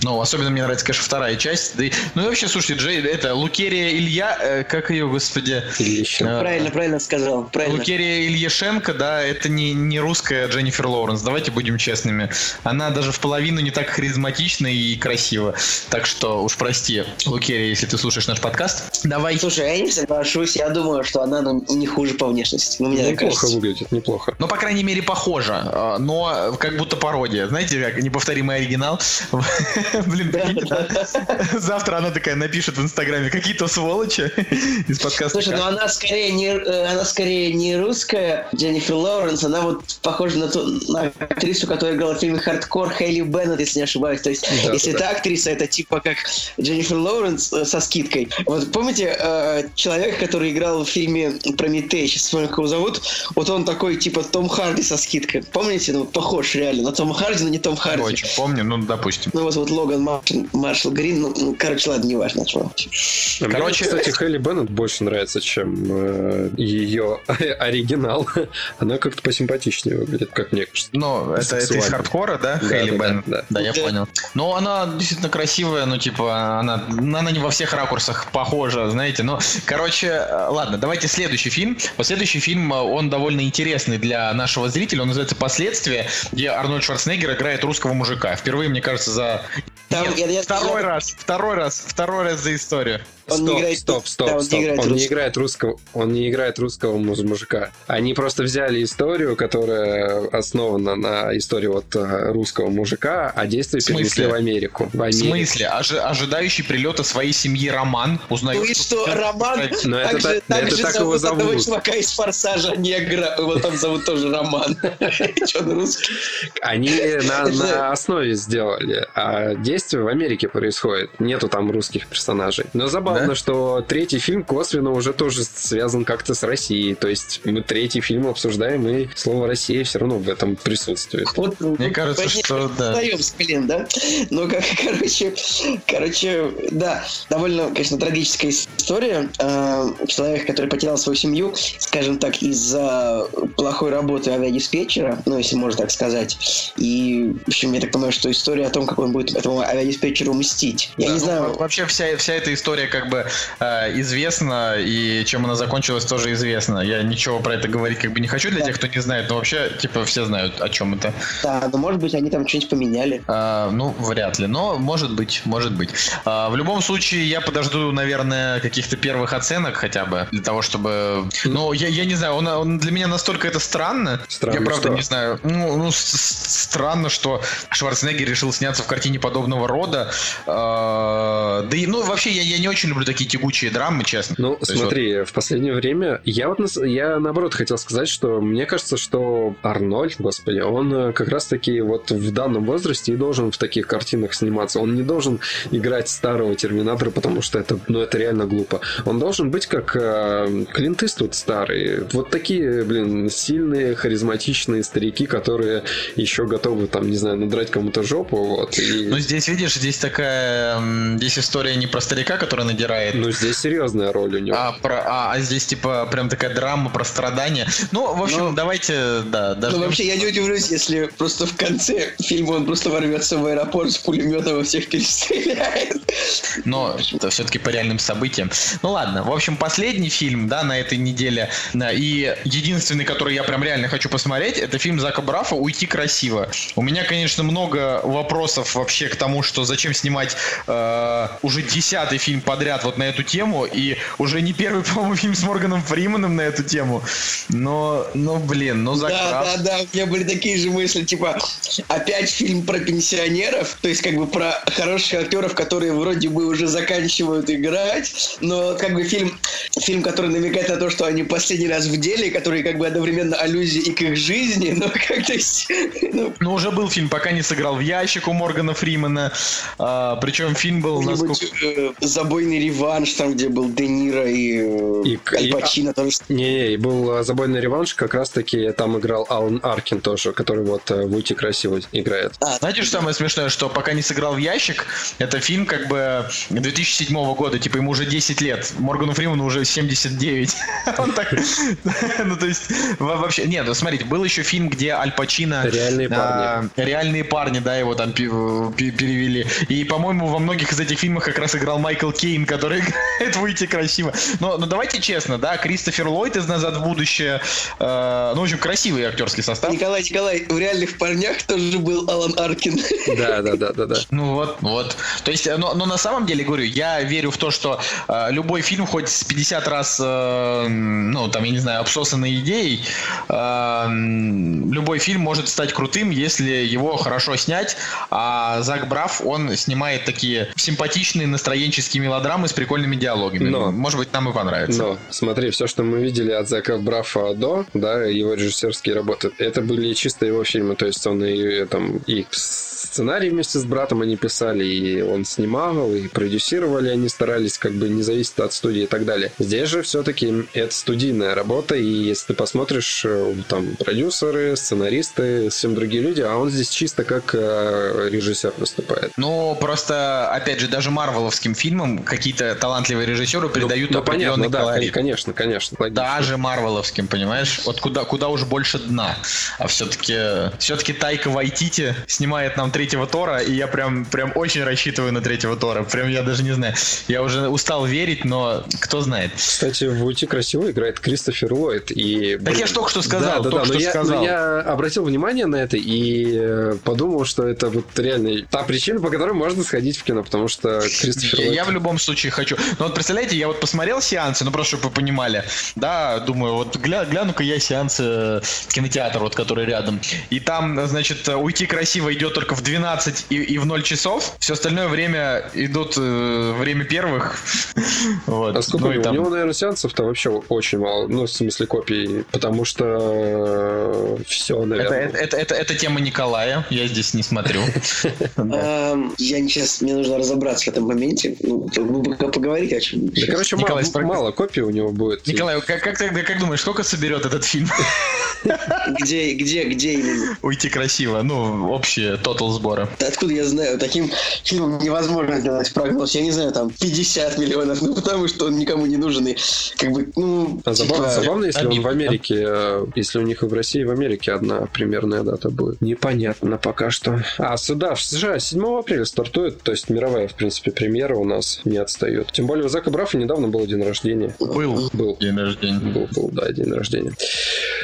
Ну, особенно мне нравится, конечно, вторая часть. Да и- ну и вообще, слушайте, Джей, это Лукерия Илья, э, как ее, господи? Еще. А, правильно, правильно сказал, правильно. Лукерия Ильяшенко, да, это не, не русская Дженнифер Лоуренс, давайте будем честными. Она даже в половину не так харизматична и красива. Так что уж прости, Лукерия, если ты слушаешь наш подкаст. Давай. Слушай, я не соглашусь, я думаю, что она ну, не хуже по внешности. Ну, мне Неплохо кажется. выглядит, неплохо. Ну, по крайней мере, похоже, э, но как будто пародия. Знаете, как неповторимый оригинал. (laughs) Блин? (laughs) Завтра она такая напишет в Инстаграме какие-то сволочи (laughs) из подкаста. Слушай, ну она скорее не, э, она скорее не русская Дженнифер Лоуренс, она вот похожа на ту на актрису, которая играла в фильме «Хардкор» Хейли Беннет, если не ошибаюсь. То есть, если та актриса, это типа как Дженнифер Лоуренс э, со скидкой. Вот помните э, человек, который играл в фильме «Прометей», сейчас вспомню, как его зовут, вот он такой типа Том Харди со скидкой. Помните? Ну, похож реально на Тома Харди, но не Том Харди. Очень помню, ну, допустим. Ну вот, вот Логан Маршал, Маршал Грин, ну, ну, короче, ладно, неважно, чего. А мне, Короче- кстати, Хелли Беннет больше нравится, чем э, ее (laughs) оригинал. Она как-то посимпатичнее выглядит, как мне кажется. Ну, это, это из хардкора, да, Да, Хейли да, да, Беннет? да. Да, я Да. понял. Ну, она действительно красивая, ну, типа, она, она не во всех ракурсах похожа, знаете. Ну, короче, э, ладно, давайте следующий фильм. Вот следующий фильм, э, он довольно интересный для нашего зрителя. Он называется «Последствия», где Арнольд Шварценеггер играет русского мужика. Впервые, мне кажется, за... Там, Нет, я- я- второй я- раз, второй раз, второй раз за историю. Он не стоп, играет- стоп, стоп, да, он не стоп. играет он не русского. играет русского, он не играет русского муж- мужика. Они просто взяли историю, которая основана на истории вот э, русского мужика, а действие В перенесли в Америку. В В Америку. смысле? Ожи- ожидающий прилета своей семьи Роман узнает... Ну и что, Роман? Но это так же, так- это же так его одного зовут. чувака из «Форсажа» негра. Его там зовут тоже Роман. (laughs) Че, он русский? Они (laughs) на, на основе сделали, а действие в Америке происходит. Нету там русских персонажей. Но забавно, Да? что третий фильм косвенно уже тоже связан как-то с Россией. То есть мы третий фильм обсуждаем, и слово «Россия» все равно в этом присутствует. Вот, Мне кажется, понятно, что да. Встаем с колен, да? Ну, как, (laughs) короче, короче, да, довольно, конечно, трагическая история. Э, Человек, который потерял свою семью, скажем так, из-за плохой работы авиадиспетчера, ну, если можно так сказать. И, в общем, я так понимаю, что история о том, как он будет этому авиадиспетчеру мстить. Я Да, не ну, знаю, во- Вообще вся, вся эта история как бы э, известна, и чем она закончилась, тоже известно. Я ничего про это говорить как бы не хочу для тех, кто не знает, но вообще, типа, все знают, о чем это. да, но, может быть, они там что-нибудь поменяли. А, ну, вряд ли, но может быть, может быть. А, в любом случае, я подожду, наверное, каких-то первых оценок хотя бы, для того, чтобы... Ну, я, я не знаю, он, он для меня настолько это странно. Странно я правда что? не знаю. Ну, ну, с- с- странно, что Шварценеггер решил сняться в картине подобного рода. А, да и, ну, вообще, я, я не очень люблю такие тягучие драмы, честно. Ну, То смотри, в последнее время я вот я наоборот хотел сказать, что мне кажется, что Арнольд, господи, он э, как раз-таки вот в данном возрасте и должен в таких картинах сниматься. Он не должен играть старого Терминатора, потому что это, ну, это реально глупо. Он должен быть как э, Клинт Иствуд старый. Вот такие, блин, сильные, харизматичные старики, которые еще готовы, там, не знаю, надрать кому-то жопу, вот. И... Ну, здесь, видишь, здесь такая... Здесь история не про старика, который надирает, Ну, здесь серьезная роль у него. А, про, а, а здесь типа прям такая драма про страдания. Ну, в общем, Ну, давайте, да, даже. Ну, вообще, я не удивлюсь, если просто в конце фильма он просто ворвется в аэропорт с пулемета во всех перестреляет. Но это все-таки по реальным событиям. Ну ладно, в общем, последний фильм, да, на этой неделе, да, и единственный, который я прям реально хочу посмотреть, это фильм Зака Брафа «Уйти красиво». У меня, конечно, много вопросов вообще к тому, что зачем снимать э, уже десятый фильм подряд вот на эту тему, и уже не первый, (laughs) по-моему, фильм с Морганом Фриманом на эту тему. Но, ну, блин, ну, Зак Да, Браф... да, да, у меня были такие же мысли, типа, опять фильм про пенсионеров, то есть как бы про хороших актеров, которые вроде бы уже заканчивают играть, но как бы фильм, фильм, который намекает на то, что они последний раз в деле, который как бы одновременно аллюзия и к их жизни, но (laughs) как-то... Ну, Ну, уже был фильм, пока не сыграл в ящик у Моргана Фримена. А, причем фильм был, насколько... э, забойный реванш, там, где был Де Ниро и, э, И- Аль и- Пачино, тоже Не, и был э, забойный реванш, как раз-таки там играл Алан Аркин тоже, который вот э, в «Уйти красиво» играет. Знаете, что самое смешное, что пока не сыграл в ящик, это фильм как бы 2007 года, типа ему уже 10 лет, Моргану Фримену уже 79. (laughs) Он так, ну то есть во- вообще, нет, ну, смотрите, был еще фильм, где Аль Пачино... «Реальные а, Реальные парни, да, его там пе- пе- перевели. И, по-моему, во многих из этих фильмов как раз играл Майкл Кейн, который (laughs) играет «Выйти красиво». Но, но давайте честно, да, Кристофер Ллойд из «Назад в будущее», э, ну, в общем, красивый актерский состав. Николай, Николай, в реальных парнях тоже был Алан Аркин. (laughs) Да, да, да, да, да. Ну вот, вот. То есть, но, но на самом деле, говорю, я верю в то, что э, любой фильм, хоть с 50 раз, э, ну, там, я не знаю, обсосанной идеей, э, любой фильм может стать крутым, если его хорошо снять, а Зак Браф, он снимает такие симпатичные настроенческие мелодрамы с прикольными диалогами. Но. Может быть, нам и понравится. Но, смотри, все, что мы видели от Зака Брафа до, да, его режиссерские работы, это были чисто его фильмы, то есть он и там и сценарий вместе с братом они писали, и он снимал, и продюсировали они старались, как бы не зависит от студии и так далее. Здесь же все-таки это студийная работа, и если ты посмотришь, э, там продюсеры, сценаристы, совсем другие люди, а он здесь чисто как э, режиссер выступает. Ну, просто, опять же, даже марвеловским фильмам какие-то талантливые режиссеры придают ну, определенный понятно, да, колорит. конечно, конечно. логично. Даже марвеловским, понимаешь? Вот куда, куда уж больше дна. А все-таки все-таки Тайка Вайтити снимает нам нам третьего Тора, и я прям, прям очень рассчитываю на третьего Тора. Прям я даже не знаю. Я уже устал верить, но кто знает. Кстати, в «Уйти красиво» играет Кристофер Ллойд. И, Так я ж только что сказал, да, да, да, но я, сказал. но я обратил внимание на это и э, подумал, что это вот реально та причина, по которой можно сходить в кино, потому что Кристофер Ллойд... я в любом случае хочу. Ну вот представляете, я вот посмотрел сеансы, ну просто чтобы вы понимали. Да, думаю, вот гля- гляну-ка я сеанс э, кинотеатр, вот который рядом. И там, значит, уйти красиво идет только в 12 и, и в 0 часов. Все остальное время идут э, время первых. (laughs) Вот. А сколько Ну у там- У него, наверное, сеансов то вообще очень мало. Ну, в смысле, копий. Потому что все, это, наверное. это, это, это- это тема Николая, я здесь не смотрю. (laughs) Эм, Я не сейчас, мне нужно разобраться в этом моменте. Ну, пока поговорите о чем. Да, короче, Николай, мало, мало копий у него будет. Николай, как, как, ты, как думаешь, сколько соберет этот фильм? Где, где, где именно? Уйти красиво, ну, общие тотал сбора. Да Откуда я знаю? Таким фильмом невозможно сделать прогноз. Я не знаю, там 50 миллионов, ну потому что он никому не нужен. И как бы, ну, А забавно, типа, забавно, если он обидно, в Америке, э, если у них и в России, и в Америке одна примерная дата будет. Непонятно пока что. А, сюда, в США 7 апреля стартует, то есть мировая, в принципе, премьера у нас не отстает. Тем более у Зака Брафа недавно был день рождения. Был Был. день рождения. Был, был, да, день рождения.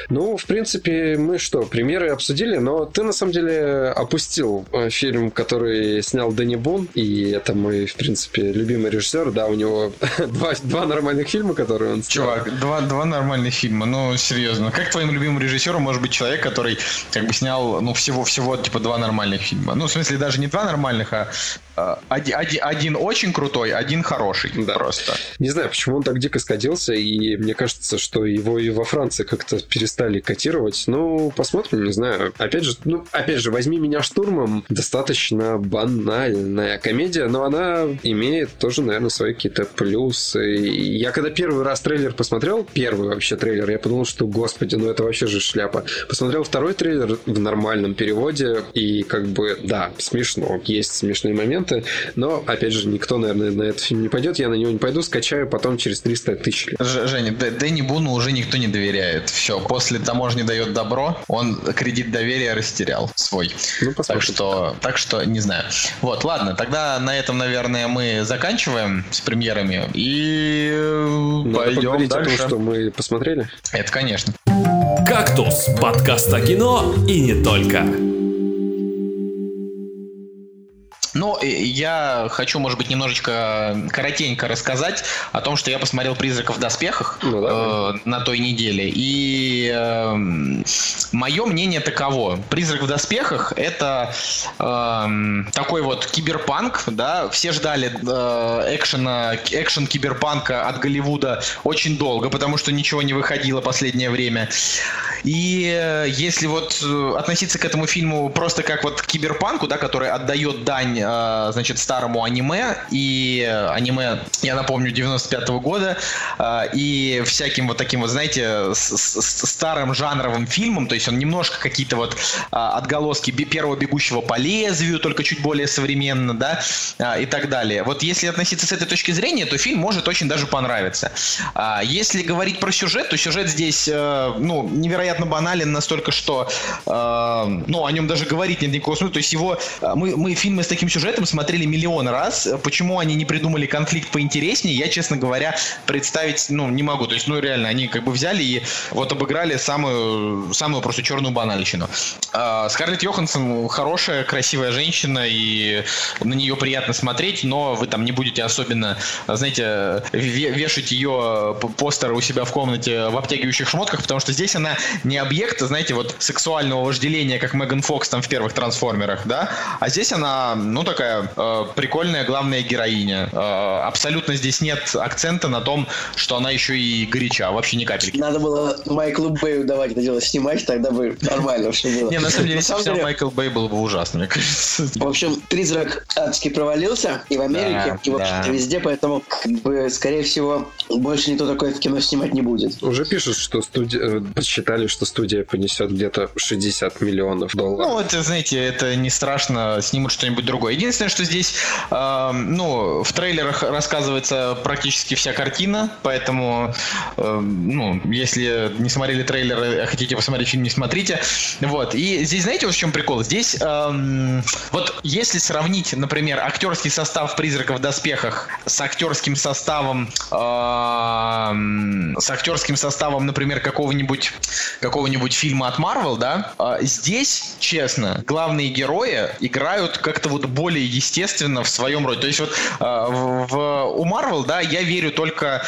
Ну, в принципе, мы что, премьеры обсудили, но ты, на самом деле, опустил э, фильм, который снял Дэнни Бун, и это мой, в принципе, любимый режиссер, да, у него (laughs) два, два нормальных фильма, которые он снял. Чувак, два, два нормальных фильма, ну, серьезно. Как твоим любимым режиссером может быть человек, который как бы снял, ну, всего-всего, типа, два нормальных фильма? Ну, в смысле, даже не два нормальных, а а, один, один, один очень крутой, один хороший Да. просто. Не знаю, почему он так дико скатился, и мне кажется, что его и во Франции как-то перестали котировать. Ну, посмотрим, не знаю. Опять же, ну, опять же, возьми меня штурмом. Достаточно банальная комедия, но она имеет тоже, наверное, свои какие-то плюсы. И я когда первый раз трейлер посмотрел, первый вообще трейлер, я подумал, что, господи, ну это вообще же шляпа. Посмотрел второй трейлер в нормальном переводе, и как бы, да, смешно, есть смешные моменты, но, опять же, никто, наверное, на этот фильм не пойдет, я на него не пойду, скачаю потом через 300 тысяч лет. Ж- Женя, Д- Дэнни Буну уже никто не доверяет. Все, после таможни дает добро, он кредит доверия растерял свой. Ну, посмотрим. Так что, так что, не знаю. Вот, ладно, тогда на этом, наверное, мы заканчиваем с премьерами и э, Надо пойдем дальше. том, что мы посмотрели. Это, конечно. «Кактус» – подкаст о кино и не только. Ну, и я хочу, может быть, немножечко коротенько рассказать о том, что я посмотрел «Призраков в доспехах» Ну, э, на той неделе. И мое мнение таково. «Призрак в доспехах» — это эм, такой вот киберпанк, да, все ждали э, экшена, экшен киберпанка от Голливуда очень долго, потому что ничего не выходило последнее время. И э, если вот э, относиться к этому фильму просто как вот к киберпанку, да, который отдает дань, э, значит, старому аниме, и э, аниме, я напомню, 95-го года, э, и всяким вот таким вот, знаете, старым жанровым фильмом, то есть он немножко какие-то вот э, отголоски первого бегущего по лезвию, только чуть более современно, да, и так далее. Вот если относиться с этой точки зрения, то фильм может очень даже понравиться. А если говорить про сюжет, то сюжет здесь, э, ну, невероятно банален настолько, что, э, ну, о нем даже говорить нет никакого смысла. То есть его, мы, мы фильмы с таким сюжетом смотрели миллион раз. Почему они не придумали конфликт поинтереснее, я, честно говоря, представить, ну, не могу. То есть, ну, реально, они как бы взяли и вот обыграли самую, самую просто черную банальщину. А, Скарлетт Йоханссон хорошая, красивая женщина, и на нее приятно смотреть, но вы там не будете особенно, знаете, ве- вешать ее п- постеры у себя в комнате в обтягивающих шмотках, потому что здесь она не объект, знаете, вот сексуального вожделения, как Меган Фокс там в первых трансформерах, да, а здесь она, ну, такая э, прикольная главная героиня. Э, абсолютно здесь нет акцента на том, что она еще и горяча, вообще ни капельки. Надо было Майклу Бэю давать это дело снимать, тогда бы нормально все было. Не, на самом деле, если деле, Майкл Бэй, было бы ужасно, мне кажется. В общем, призрак адски провалился и в Америке, и вообще-то да. везде, поэтому, как бы, скорее всего, больше никто такое в кино снимать не будет. Уже пишут, что студия, э, посчитали, что студия понесет где-то 60 миллионов долларов. Ну, это, знаете, это не страшно, снимут что-нибудь другое. Единственное, что здесь, э, ну, в трейлерах рассказывается практически вся картина, поэтому, э, ну, если не смотрели трейлеры, а хотите посмотреть фильм, не смотрите. Вот. И здесь, знаете, в чем прикол? Здесь, эм, вот если сравнить, например, актерский состав «Призраков в доспехах» с актерским составом, эм, с актерским составом, например, какого-нибудь какого-нибудь фильма от Marvel, да, э, здесь, честно, главные герои играют как-то вот более естественно в своем роде. То есть вот э, в, в, у Marvel, да, я верю только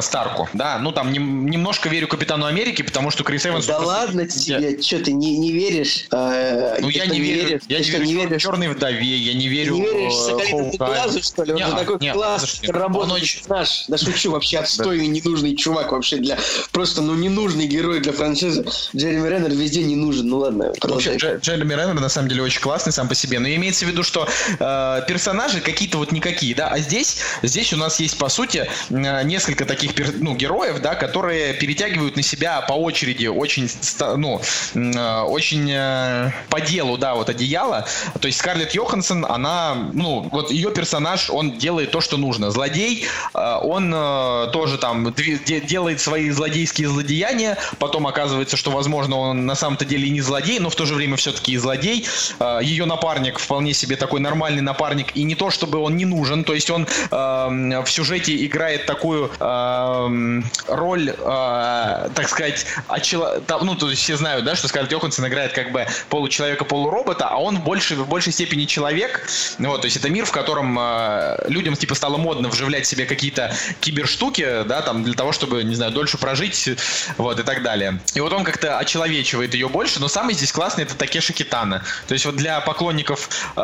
Старку, да, ну там нем, немножко верю Капитану Америки, потому что Крис Эванс... Да просто- ладно тебе, что ты не, не веришь? э, Ну я что, не верю, веришь? я не верю не веришь? черной вдове, я не верю Не веришь э, Соколинову Хоукаю. глазу, что ли? Он Не, же такой не, класс очень- Наш, да шучу, вообще отстойный, ненужный чувак вообще для... Просто, ну, ненужный герой для франшизы. Джереми Реннер везде не нужен. Ну ладно, Вообще, Джереми Реннер на самом деле очень классный сам по себе, но имеется в виду, что э, персонажи какие-то вот никакие, да, а здесь, здесь у нас есть по сути э, несколько таких ну, героев, да, которые перетягивают на себя по очереди очень, ну, э, очень э, по делу, да, вот одеяло. То есть Скарлетт Йоханссон, она, ну, вот ее персонаж, он делает то, что нужно. Злодей, э, он э, тоже там делает свои злодейские злодеяния, потом оказывается, что, возможно, он на самом-то деле и не злодей, но в то же время все-таки и злодей. Э, Ее напарник вполне себе такой нормальный напарник, и не то, чтобы он не нужен, то есть он эм, в сюжете играет такую эм, роль, э, так сказать, очела- там, ну, то есть все знают, да, что Скарлетт Йоханссон играет как бы получеловека, полуробота, а он в большей, в большей степени человек, вот, то есть это мир, в котором э, людям, типа, стало модно вживлять себе какие-то киберштуки, да, там, для того, чтобы, не знаю, дольше прожить, вот, и так далее. И вот он как-то очеловечивает ее больше, но самый здесь классный это Такеши Китана. То есть вот для поклонников, э,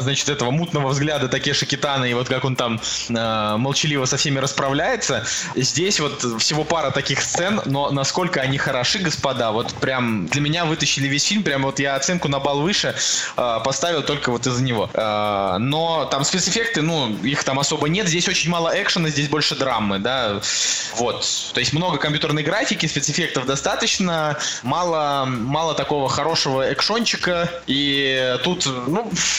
значит, этого мутного взгляда Такеши Китана и вот как он там э, молчаливо со всеми расправляется, здесь вот всего пара таких сцен, но насколько они хороши, господа, вот прям для меня вытащили весь фильм, прям вот я оценку на балл выше э, поставил только вот из-за него. Э, но там спецэффекты, ну, их там особо нет, здесь очень мало экшена, здесь больше драмы, да, вот. То есть много компьютерной графики, спецэффектов достаточно, мало, мало такого хорошего экшончика, и тут, ну,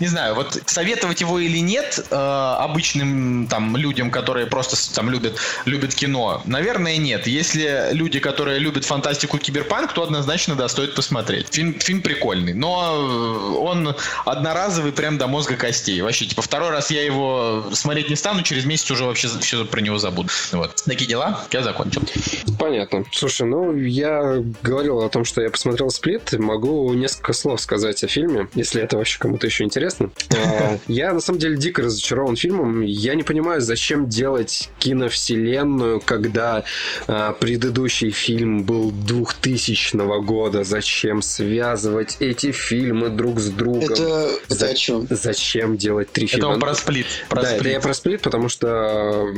не знаю, вот советовать его или нет э, обычным там людям, которые просто там любят, любят кино, наверное, нет. Если люди, которые любят фантастику киберпанк, то однозначно, да, стоит посмотреть. Фильм, фильм прикольный, но э, он одноразовый прям до мозга костей. Вообще, типа, второй раз я его смотреть не стану, через месяц уже вообще все про него забуду. Вот. Такие дела, я закончил. Понятно. Слушай, ну, я говорил о том, что я посмотрел «Сплит», могу несколько слов сказать о фильме, если это вообще кому-то еще интересно. (laughs) А, Я, на самом деле, дико разочарован фильмом. Я не понимаю, зачем делать киновселенную, когда а, предыдущий фильм был 2000 года. Зачем связывать эти фильмы друг с другом? Это, это За- о чем? Зачем делать три Это фильма? он про сплит. Про да, это я про сплит, потому что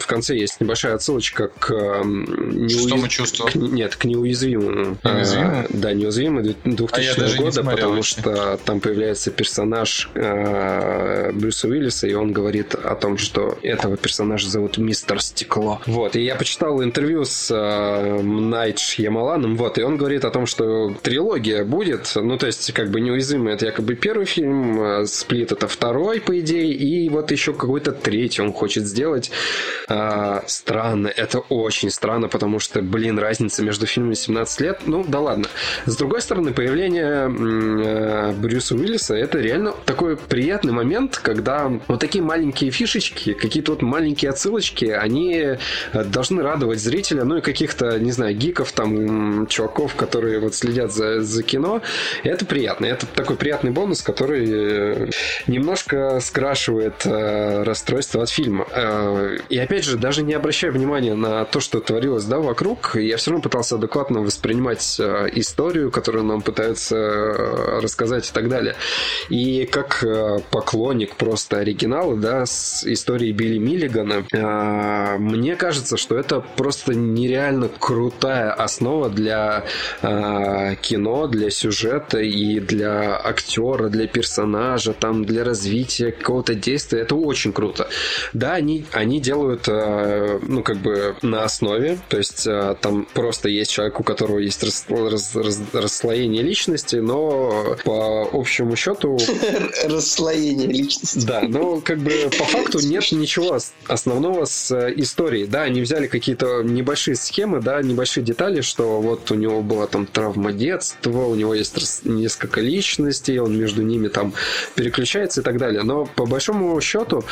в конце есть небольшая отсылочка к неуяз- чувству. к- нет, к неуязвимому. Неуязвимому? А, да, неуязвимый 2000 А я даже не года, потому что там появляется персонаж э, Брюса Уиллиса, и он говорит о том, что этого персонажа зовут Мистер Стекло. Вот, и я почитал интервью с э, Найт Шьямаланом, вот, и он говорит о том, что трилогия будет, ну, то есть, как бы неуязвимый это якобы первый фильм, э, Сплит это второй, по идее, и вот еще какой-то третий он хочет сделать. А, странно, это очень странно, потому что, блин, разница между фильмами 17 лет, ну да ладно. С другой стороны, появление э, Брюса Уиллиса это реально такой приятный момент, когда вот такие маленькие фишечки, какие-то вот маленькие отсылочки, они э, должны радовать зрителя, ну и каких-то, не знаю, гиков, там, чуваков, которые вот следят за, за кино. Это приятно. Это такой приятный бонус, который э, немножко скрашивает э, расстройство от фильма. Э, и опять же, даже не обращая внимания на то, что творилось да, вокруг, я все равно пытался адекватно воспринимать э, историю, которую нам пытаются рассказать и так далее. И как э, поклонник просто оригинала, да, с историей Билли Миллигана, э, мне кажется, что это просто нереально крутая основа для э, кино, для сюжета и для актера, для персонажа, там, для развития какого-то действия. Это очень круто. Да, они, они делают, э, ну, как бы на основе, то есть там просто есть человек, у которого есть рас- раз- раз- расслоение личности, но по общему счету (laughs) (laughs) Расслоение личности. Да, но как бы по факту нет ничего основного с э, историей. Да, они взяли какие-то небольшие схемы, да, небольшие детали, что вот у него была там травма детства, у него есть несколько личностей, он между ними там переключается и так далее. Но по большому счету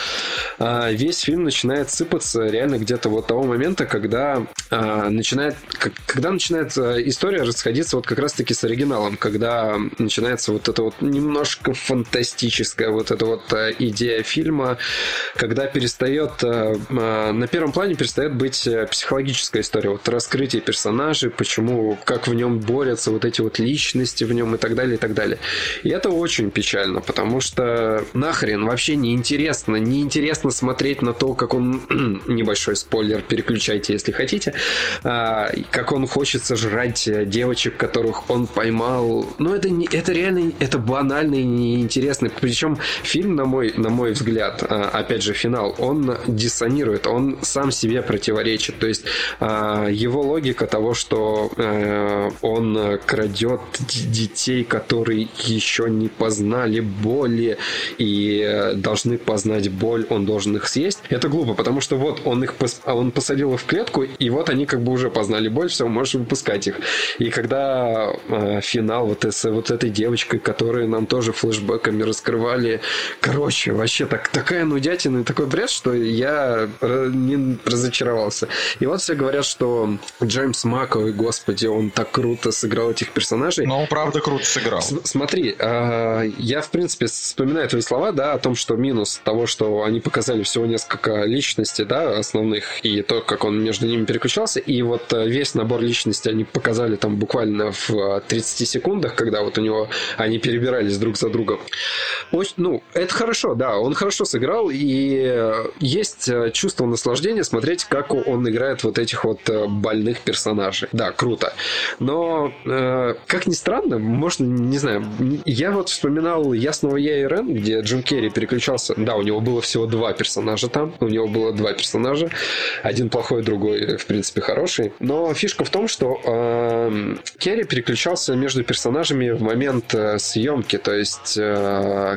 а, весь фильм начинает сыпаться реально где-то вот того момента, когда а, начинает, когда начинает э, история расходиться вот как раз-таки с оригиналом, когда начинается вот это вот немножко фантастическая вот эта вот э, идея фильма, когда перестает э, на первом плане перестает быть психологическая история, вот раскрытие персонажей, почему, как в нем борются вот эти вот личности в нем и так далее, и так далее. И это очень печально, потому что нахрен вообще неинтересно, неинтересно смотреть на то, как он, (clears throat) небольшой спойлер, переключайте, если хотите, как он хочет сожрать девочек, которых он поймал. Ну, это, не, это реально, это банально и неинтересно. Причем фильм, на мой, на мой взгляд, а, опять же, финал, он диссонирует, он сам себе противоречит. То есть а, его логика того, что э, он крадет детей, которые еще не познали боли и э, должны познать боль, он должен их съесть. Это глупо, потому что вот он их пос... он посадил в клетку, и вот они как бы уже познали боль, все, можешь выпускать их. И когда э, финал вот, с вот этой девочкой, которую нам тоже флешбеками раскрывали, короче, вообще так, такая нудятина и такой бред, что я э, не разочаровался. И вот все говорят, что Джеймс Маковый, господи, он так круто сыграл этих персонажей. Но он правда круто сыграл. С смотри, э, я в принципе вспоминаю твои слова, да, о том, что минус того, что они показали всего несколько личностей, да, основных, и то, как он между ними переключался, и вот э, весь набор личностей они показали там буквально в 30 э, секундах, когда вот у него они перебирались друг за другом. Очень, ну, это хорошо, да, он хорошо сыграл, и есть чувство наслаждения смотреть, как он играет вот этих вот больных персонажей. Да, круто. Но, э, как ни странно, можно, не знаю, я вот вспоминал «Ясного я и Рен», где Джим Керри переключался. Да, у него было всего два персонажа там, у него было два персонажа. Один плохой, другой, в принципе, хороший. Но фишка в том, что э, Керри переключался между персонажами в момент э, съемки, то есть э,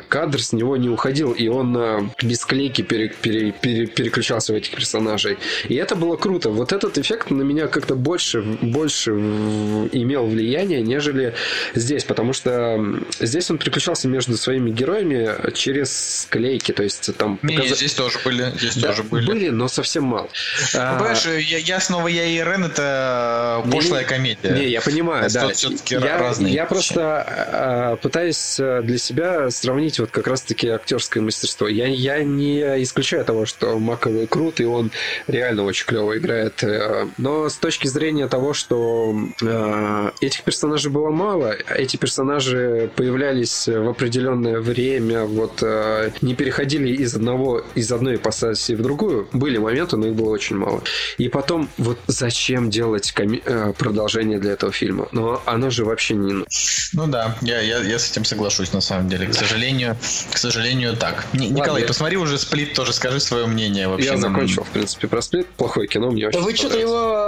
кадр с него не уходил, и он э, без клейки пере, пере, пере, переключался в этих персонажей. И это было круто. Вот этот эффект на меня как-то больше, больше имел влияние, нежели здесь, потому что здесь он переключался между своими героями через склейки, то есть там... Не, показ... здесь тоже были, здесь да, тоже были. Были, но совсем мало. Ну, понимаешь, я, я снова я и Рен это пошлая не, комедия. Не, я понимаю, это да. все-таки я, разные. Я просто а, пытаюсь э, для себя сравнить вот как раз-таки актерское мастерство. Я, я не исключаю того, что Маковый крут, и он реально очень клево играет. Э, но с точки зрения того, что э, этих персонажей было мало, эти персонажи появлялись в определенное время, вот э, не переходили из одного из одной ипостаси в другую. Были моменты, но их было очень мало. И потом, вот зачем делать коми- продолжение для этого фильма? Но оно же вообще не... Ну да, я, я, я с этим соглашусь на самом деле. К сожалению, к сожалению, так. Н- Николай, я... посмотри уже сплит, тоже скажи свое мнение вообще. Я закончил, в принципе, про сплит. Плохое кино, мне очень Да вы что-то его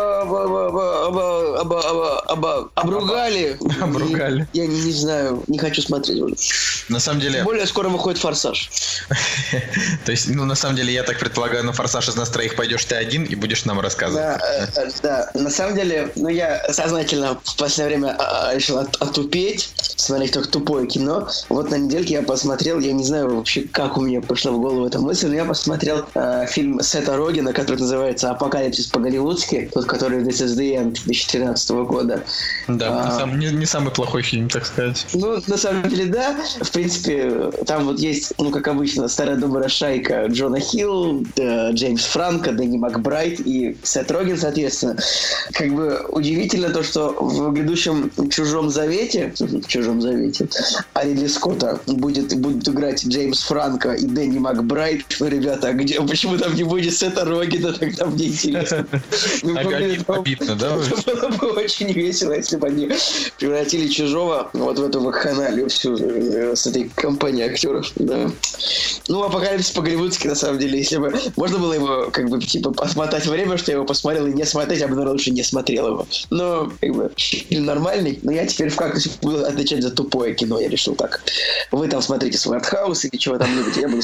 обругали. Обругали. Я не, не знаю, не хочу смотреть. На самом деле... Более скоро выходит «Форсаж». (laughs) То есть, ну, на самом деле, я так предполагаю, на «Форсаж» из нас троих пойдешь ты один и будешь нам рассказывать. Да, э, да. На самом деле, ну, я сознательно в последнее время а, а, решил отупеть, смотреть только тупое кино. Вот на недельке я посмотрел, я не знаю вообще, как у меня пришла в голову эта мысль, но я посмотрел э, фильм Сета Рогина, который называется «Апокалипсис по-голливудски», тот, который This is the End 2013 года. Да, а, сам, не, не самый плохой фильм, так сказать. Ну, на самом деле, да. В принципе, там вот есть, ну, как обычно, старая добрая шайка Джона Хилл, э, Джеймс Франко, Дэнни Макбрайт и Сет Роген, соответственно. Как бы удивительно то, что в грядущем «Чужом завете», «Чужом завете», а Ридли Скотта будет, будет играть Джеймс Франко и Дэнни Макбрайт. Ребята, а где, почему там не будет Сета Рогена, тогда мне интересно. (laughs) А Обидно, да? Это было бы очень весело, если бы они превратили Чужого вот в эту вакханалию всю э, с этой компанией актеров, да. Ну, апокалипсис по-голливудски, на самом деле, если бы можно было его, как бы, типа, посмотреть время, что я его посмотрел и не смотреть, я бы, наверное, лучше не смотрел его. Но, как бы, фильм нормальный, но я теперь в кактусе буду отвечать за тупое кино, я решил так. Вы там смотрите свой артхаус или чего там любите, я буду,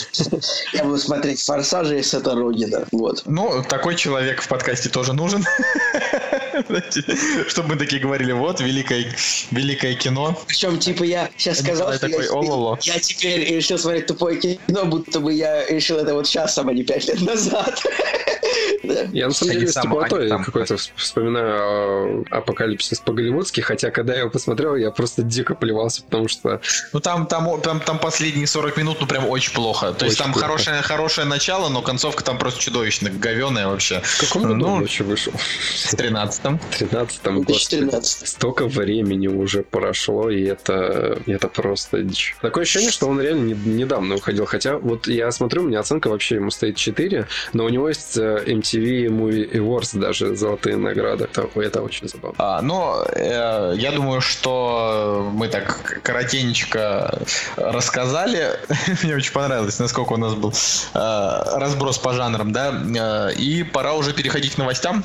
я буду смотреть «Форсажи» и Сета Рогина, вот. Ну, такой человек в подкасте тоже нужен. Чтобы мы такие говорили, вот, великое, великое кино. Причем, типа, я сейчас сказал, что такой, я, я теперь решил смотреть тупое кино, будто бы я решил это вот сейчас, а не пять лет назад. Да. Я на самом деле с теплотой какой-то вс- вспоминаю апокалипсис по-голливудски, хотя когда я его посмотрел, я просто дико плевался, потому что Ну там, там, там, там последние 40 минут, ну прям очень плохо. То есть там плохо. хорошее, хорошее начало, но концовка там просто чудовищно говеная вообще. в каком году Ну, он вообще вышел? в 13-м. В 13-м, господи. 2014. Столько времени уже прошло, и это, это просто дичь. Такое ощущение, что он реально не- недавно уходил. Хотя вот я смотрю, у меня оценка вообще ему стоит 4, но у него есть э, MTV Movie Awards даже золотые награды. Это, это очень забавно. А, но э, я думаю, что мы так коротенечко рассказали. (laughs) Мне очень понравилось, насколько у нас был э, разброс по жанрам, да. Э, и пора уже переходить к новостям.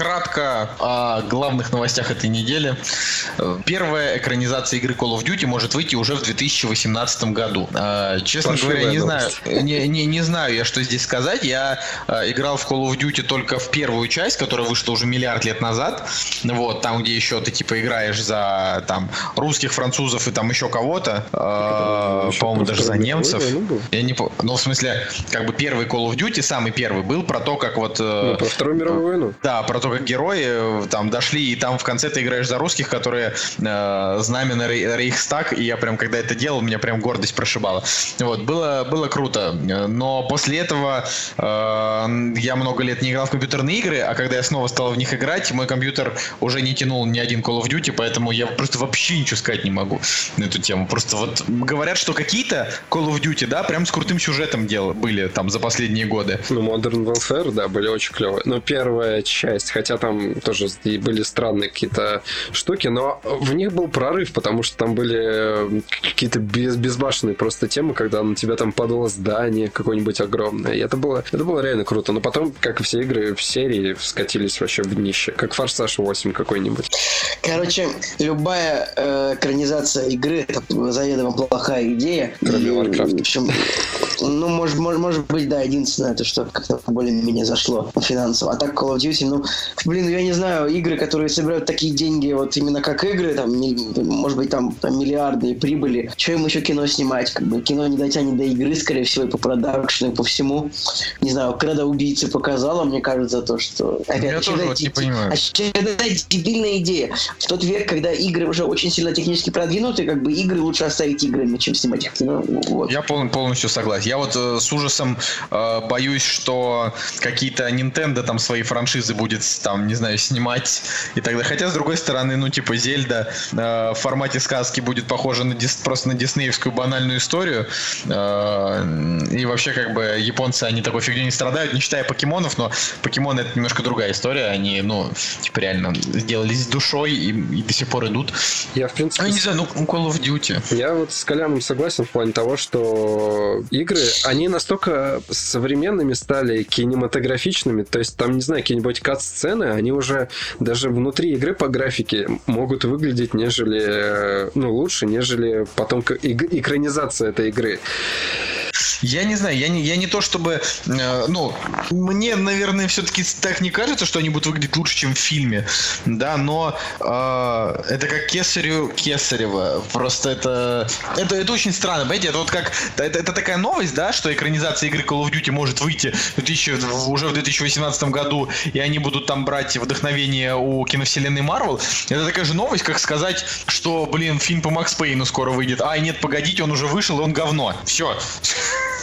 Кратко о главных новостях этой недели. Первая экранизация игры Call of Duty может выйти уже в 2018 году. Э, Честно Паршивая говоря, не знаю, не, не, не знаю я, что здесь сказать. Я э, играл в Call of Duty только в первую часть, которая вышла уже миллиард лет назад. Вот, там, где еще ты типа играешь за там русских, французов и там еще кого-то. Э, По-моему, даже за немцев. был? Я не Ну, в смысле, как бы первый Call of Duty, самый первый, был про то, как вот... Ну, про Вторую мировую войну. да, про то, как герои там дошли, и там в конце ты играешь за русских, которые э, знамена Рей- Рейхстаг, и я прям, когда это делал, меня прям гордость прошибала. Вот, было, было круто. Но после этого э, я много лет не играл в компьютерные игры, а когда я снова стал в них играть, мой компьютер уже не тянул ни один Call of Duty, поэтому я просто вообще ничего сказать не могу на эту тему. Просто вот говорят, что какие-то Call of Duty, да, прям с крутым сюжетом дел были там за последние годы. Ну, Modern Warfare, да, были очень клевые. Но первая часть, хотя там тоже и были странные какие-то штуки, но в них был прорыв, потому что там были э, какие-то без, безбашенные просто темы, когда на тебя там падало здание какое-нибудь огромное. И это было, это было реально круто. Но потом, как и все игры в серии, скатились вообще в днище. Как Форсаж 8 какой-нибудь. Короче, любая э, экранизация игры это заведомо плохая идея. Кроме Warcraft. В общем, ну, может, может, может быть, да, единственное, то, что как-то более-менее зашло финансово. А так Call of Duty, ну, блин, я не знаю, игры, которые собирают такие деньги, вот именно как игры, там, может быть, там, там миллиардные прибыли. Че им еще кино снимать? Как бы кино не дотянет до игры, скорее всего, и по продакшну, и по всему. Не знаю, когда убийцы показала, мне кажется, то, что... Опять, Я тоже вот не понимаю. очередная дебильная идея. В тот век, когда игры уже очень сильно технически продвинуты, как бы игры лучше оставить играми, чем снимать их кино. Вот. Я пол- полностью согласен. Я вот э, с ужасом э, боюсь, что какие-то Nintendo там свои франшизы будет там, не знаю, снимать и так далее. Хотя, с другой стороны, ну, типа, Зельда э, в формате сказки будет похожа на дис- просто на диснеевскую банальную историю. Э, и вообще, как бы, японцы, они такой фигней не страдают, не считая покемонов, но покемоны это немножко другая история. Они, ну, типа, реально сделались с душой и, и до сих пор идут. Я, в принципе, Ну, не знаю, ну, Call of Duty. Я вот с Коляном согласен в плане того, что игры, они настолько современными стали, кинематографичными, то есть там, не знаю, какие-нибудь кат-сцены, они уже даже внутри игры по графике могут выглядеть нежели, э, ну, лучше, нежели потом к- иг- экранизация этой игры. Я не знаю, я не, я не то чтобы, э, ну, мне, наверное, все-таки так не кажется, что они будут выглядеть лучше, чем в фильме, да, но э, это как Кесарю Кесарева, просто это, это, это очень странно, понимаете, это вот как, это, это такая новость, да, что экранизация игры Call of Duty может выйти в 2000 в- уже в 2018 году, и они будут там брать вдохновение у киновселенной Марвел, это такая же новость, как сказать, что, блин, фильм по Макс Пейну скоро выйдет, а, нет, погодите, он уже вышел, и он говно, все.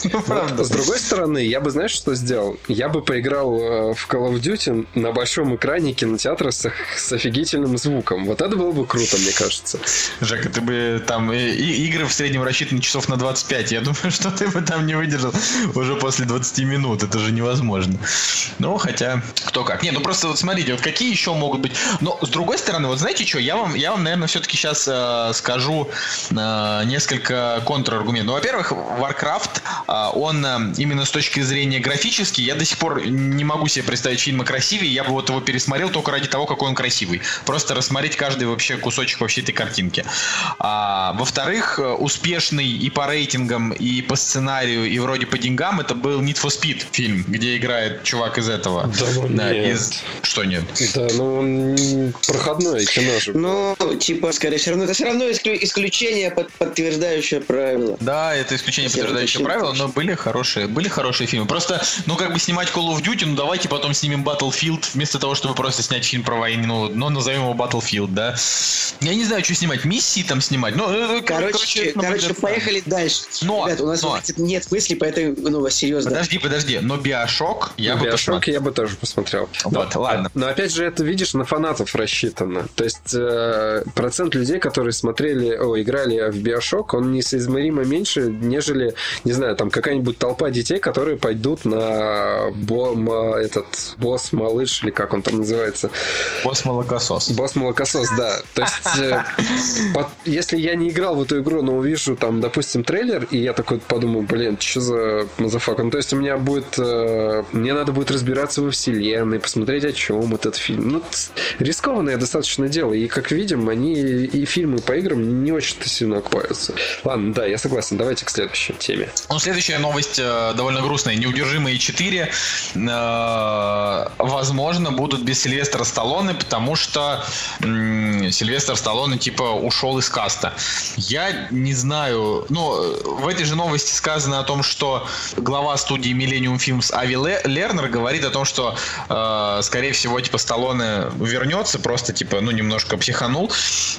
Ну, правда. С другой стороны, я бы, знаешь, что сделал? Я бы поиграл э, в Call of Duty на большом экране кинотеатра с, с офигительным звуком. Вот это было бы круто, мне кажется. Жека, ты бы там и, и- игры в среднем рассчитаны часов на 25. Я думаю, (laughs) что ты бы там не выдержал уже после 20 минут. Это же невозможно. Ну, хотя, кто как. Не, ну просто вот смотрите, вот какие еще могут быть. Но с другой стороны, вот знаете что, я вам, я вам, наверное, все-таки сейчас скажу э, несколько контраргументов. Ну, во-первых, Warcraft, э, он э, именно с точки зрения графический, я до сих пор не могу себе представить фильма красивее. Я бы вот его пересмотрел только ради того, какой он красивый. Просто рассмотреть каждый вообще кусочек вообще этой картинки. А, во-вторых, э, успешный и по рейтингам, и по сценарию, и вроде по деньгам, это был Need for Speed фильм, где играет чувак из этого. Да ну нет. из... Что нет? Да, ну он проходное кино же. Ну, типа, скорее, все равно, это все равно исклю- исключение, под- подтверждающее правило. Да, это исключение подтверждающее это правило, но были хорошие, были хорошие фильмы. Просто, ну как бы снимать Call of Duty, ну давайте потом снимем Battlefield, вместо того, чтобы просто снять фильм про войну, ну назовем его Battlefield, да. Я не знаю, что снимать, миссии там снимать. Ну, э, Короче, это короче, будет- поехали дальше. Но, Ребят, у нас но. нет мыслей по этой, ну, серьезно. Подожди, подожди, но Биошок я бы Биошок я бы тоже посмотрел. Вот, ладно. Но опять же, это, видишь, на фанатов рассчитано. То есть э, процент людей, которые смотрели, о, играли в Биошок, он несоизмеримо меньше, нежели, не знаю, там какая-нибудь толпа детей, которые пойдут на бо- ма- этот босс малыш, или как он там называется. Босс молокосос. Босс молокосос, да. То есть, э, (laughs) под- если я не играл в эту игру, но увижу там, допустим, трейлер, и я такой подумаю, блин, что за motherfucker? Ну, то есть у меня будет... э, мне надо будет разбираться во вселенной, посмотреть, о чем этот фильм. Ну, рискованное достаточно дело. И, как видим, они и фильмы по играм не очень-то сильно окупаются. Ладно, да, я согласен. Давайте к следующей теме. Ну, следующая новость э, довольно грустная. Неудержимые 4, э, возможно, будут без Сильвестра Сталлоне, потому что м, Сильвестр Сталлоне, типа, ушел из каста. Я не знаю... Ну, в этой же новости сказано о том, что глава студии Millennium Films Ави Ле- Лернер говорит о том, что, э, скорее всего, типа, Сталлоне вернется, просто, типа, ну, немножко психанул.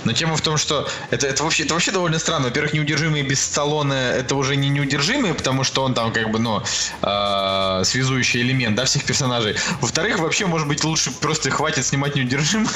Но тема в том, что это, это, вообще, это вообще довольно странно. Во-первых, неудержимые без Сталлоне это уже не неудержимые, потому что он там как бы, ну, э, связующий элемент, да, всех персонажей. Во-вторых, вообще, может быть, лучше просто хватит снимать неудержимых.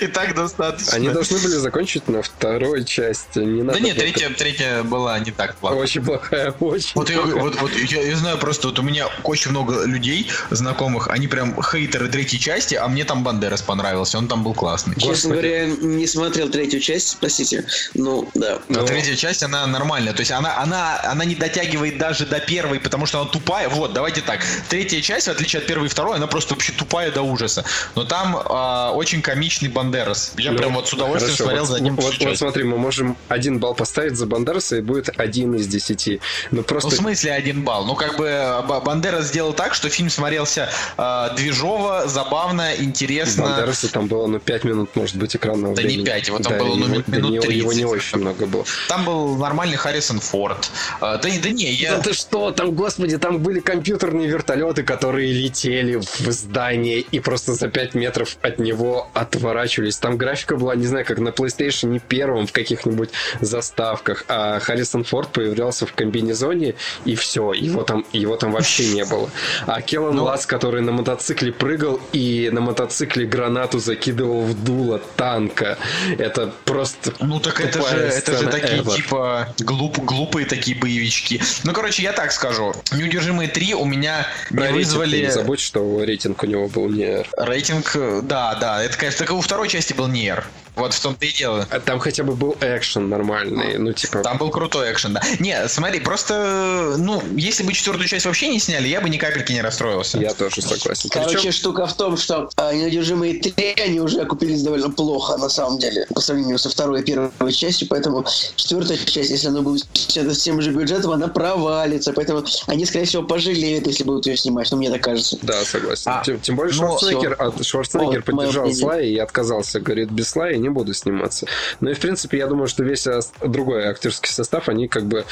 И так достаточно. Они должны были закончить на второй части. Не надо Да нет, было- третья, третья была не так плохо. Очень плохая, очень Вот, я, плохая. вот, вот я, я знаю просто, вот у меня очень много людей знакомых, они прям хейтеры третьей части, а мне там Бандерас понравился, он там был классный. Честно Господи. говоря, не смотрел третью часть, простите. Ну, да. А Ну, третья часть, она нормальная. То есть она, она, она не дотягивает даже до первой, потому что она тупая. Вот, давайте так. Третья часть, в отличие от первой и второй, она просто вообще тупая до ужаса. Но там а, очень комичный Бандерас. Я Ну, прям вот с удовольствием хорошо, смотрел вот, за ним Вот, вот смотри, мы можем один балл поставить за Бандераса, и будет один из десяти. Ну Ну, просто... в смысле один балл? Ну, как бы Ба- Бандерас сделал так, что фильм смотрелся э, движово, забавно, интересно. Бандераса там было, ну, 5 минут, может быть, экранного Да не времени. пять, его там Да, было, ну, минут да не- Его 30. не очень много было. Там был нормальный Харрисон Форд. Э, да, да не, я... Да ты что, там, господи, там были компьютерные вертолеты, которые летели в здание и просто за 5 метров от него отворачивались. Там графика была, не знаю, как на PlayStation не первом в каких-нибудь заставках, а Харрисон Форд появлялся в комбинезоне, и все, его там, его там вообще не было. А Келлан Ну. Ласс, который на мотоцикле прыгал и на мотоцикле гранату закидывал в дуло танка, это просто Ну так это же, это же такие ever. типа глуп, глупые такие боевички. Ну короче, я так скажу. Неудержимые 3 у меня не Про ты вызвали Не забудь, что рейтинг у него был не рейтинг. э, Да, да, это конечно, так и у второй части был не R. Вот в том-то и дело. А Там хотя бы был экшен нормальный, ну типа... Там был крутой экшен, да. Не, смотри, просто, ну, если бы четвертую часть вообще не сняли, я бы ни капельки не расстроился. Я тоже согласен. Короче, Причем- штука в том, что а, неудержимые три, они уже окупились довольно плохо, на самом деле, по сравнению со второй и первой частью, поэтому четвертая часть, если она будет снята с тем же бюджетом, она провалится, поэтому они, скорее всего, пожалеют, если будут ее снимать, ну, мне так кажется. Да, согласен. А, тем, тем более ну, Шварценеггер, а, Шварценеггер О, поддержал. Слая и отказался. Говорит, без Слая не буду сниматься. Ну и, в принципе, я думаю, что весь другой актерский состав, они как бы,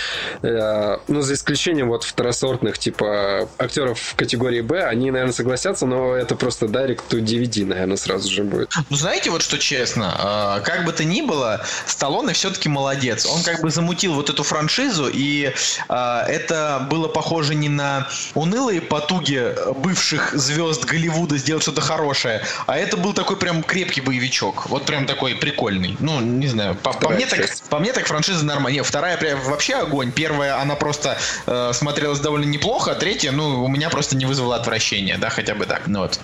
э, ну, за исключением вот второсортных, типа, актеров в категории Б, они, наверное, согласятся, но это просто direct to DVD, наверное, сразу же будет. Ну, знаете, вот что честно, э, как бы то ни было, Сталлоне все-таки молодец. Он как бы замутил вот эту франшизу, и э, это было похоже не на унылые потуги бывших звезд Голливуда сделать что-то хорошее, а это был такой прям крепкий боевичок. Вот прям такой прикольный. Ну, не знаю, по, по мне, так, по мне так франшиза нормальная. Вторая прям вообще огонь. Первая, она просто э, смотрелась довольно неплохо, а третья, ну, у меня просто не вызвала отвращения, да, хотя бы так. Ну вот.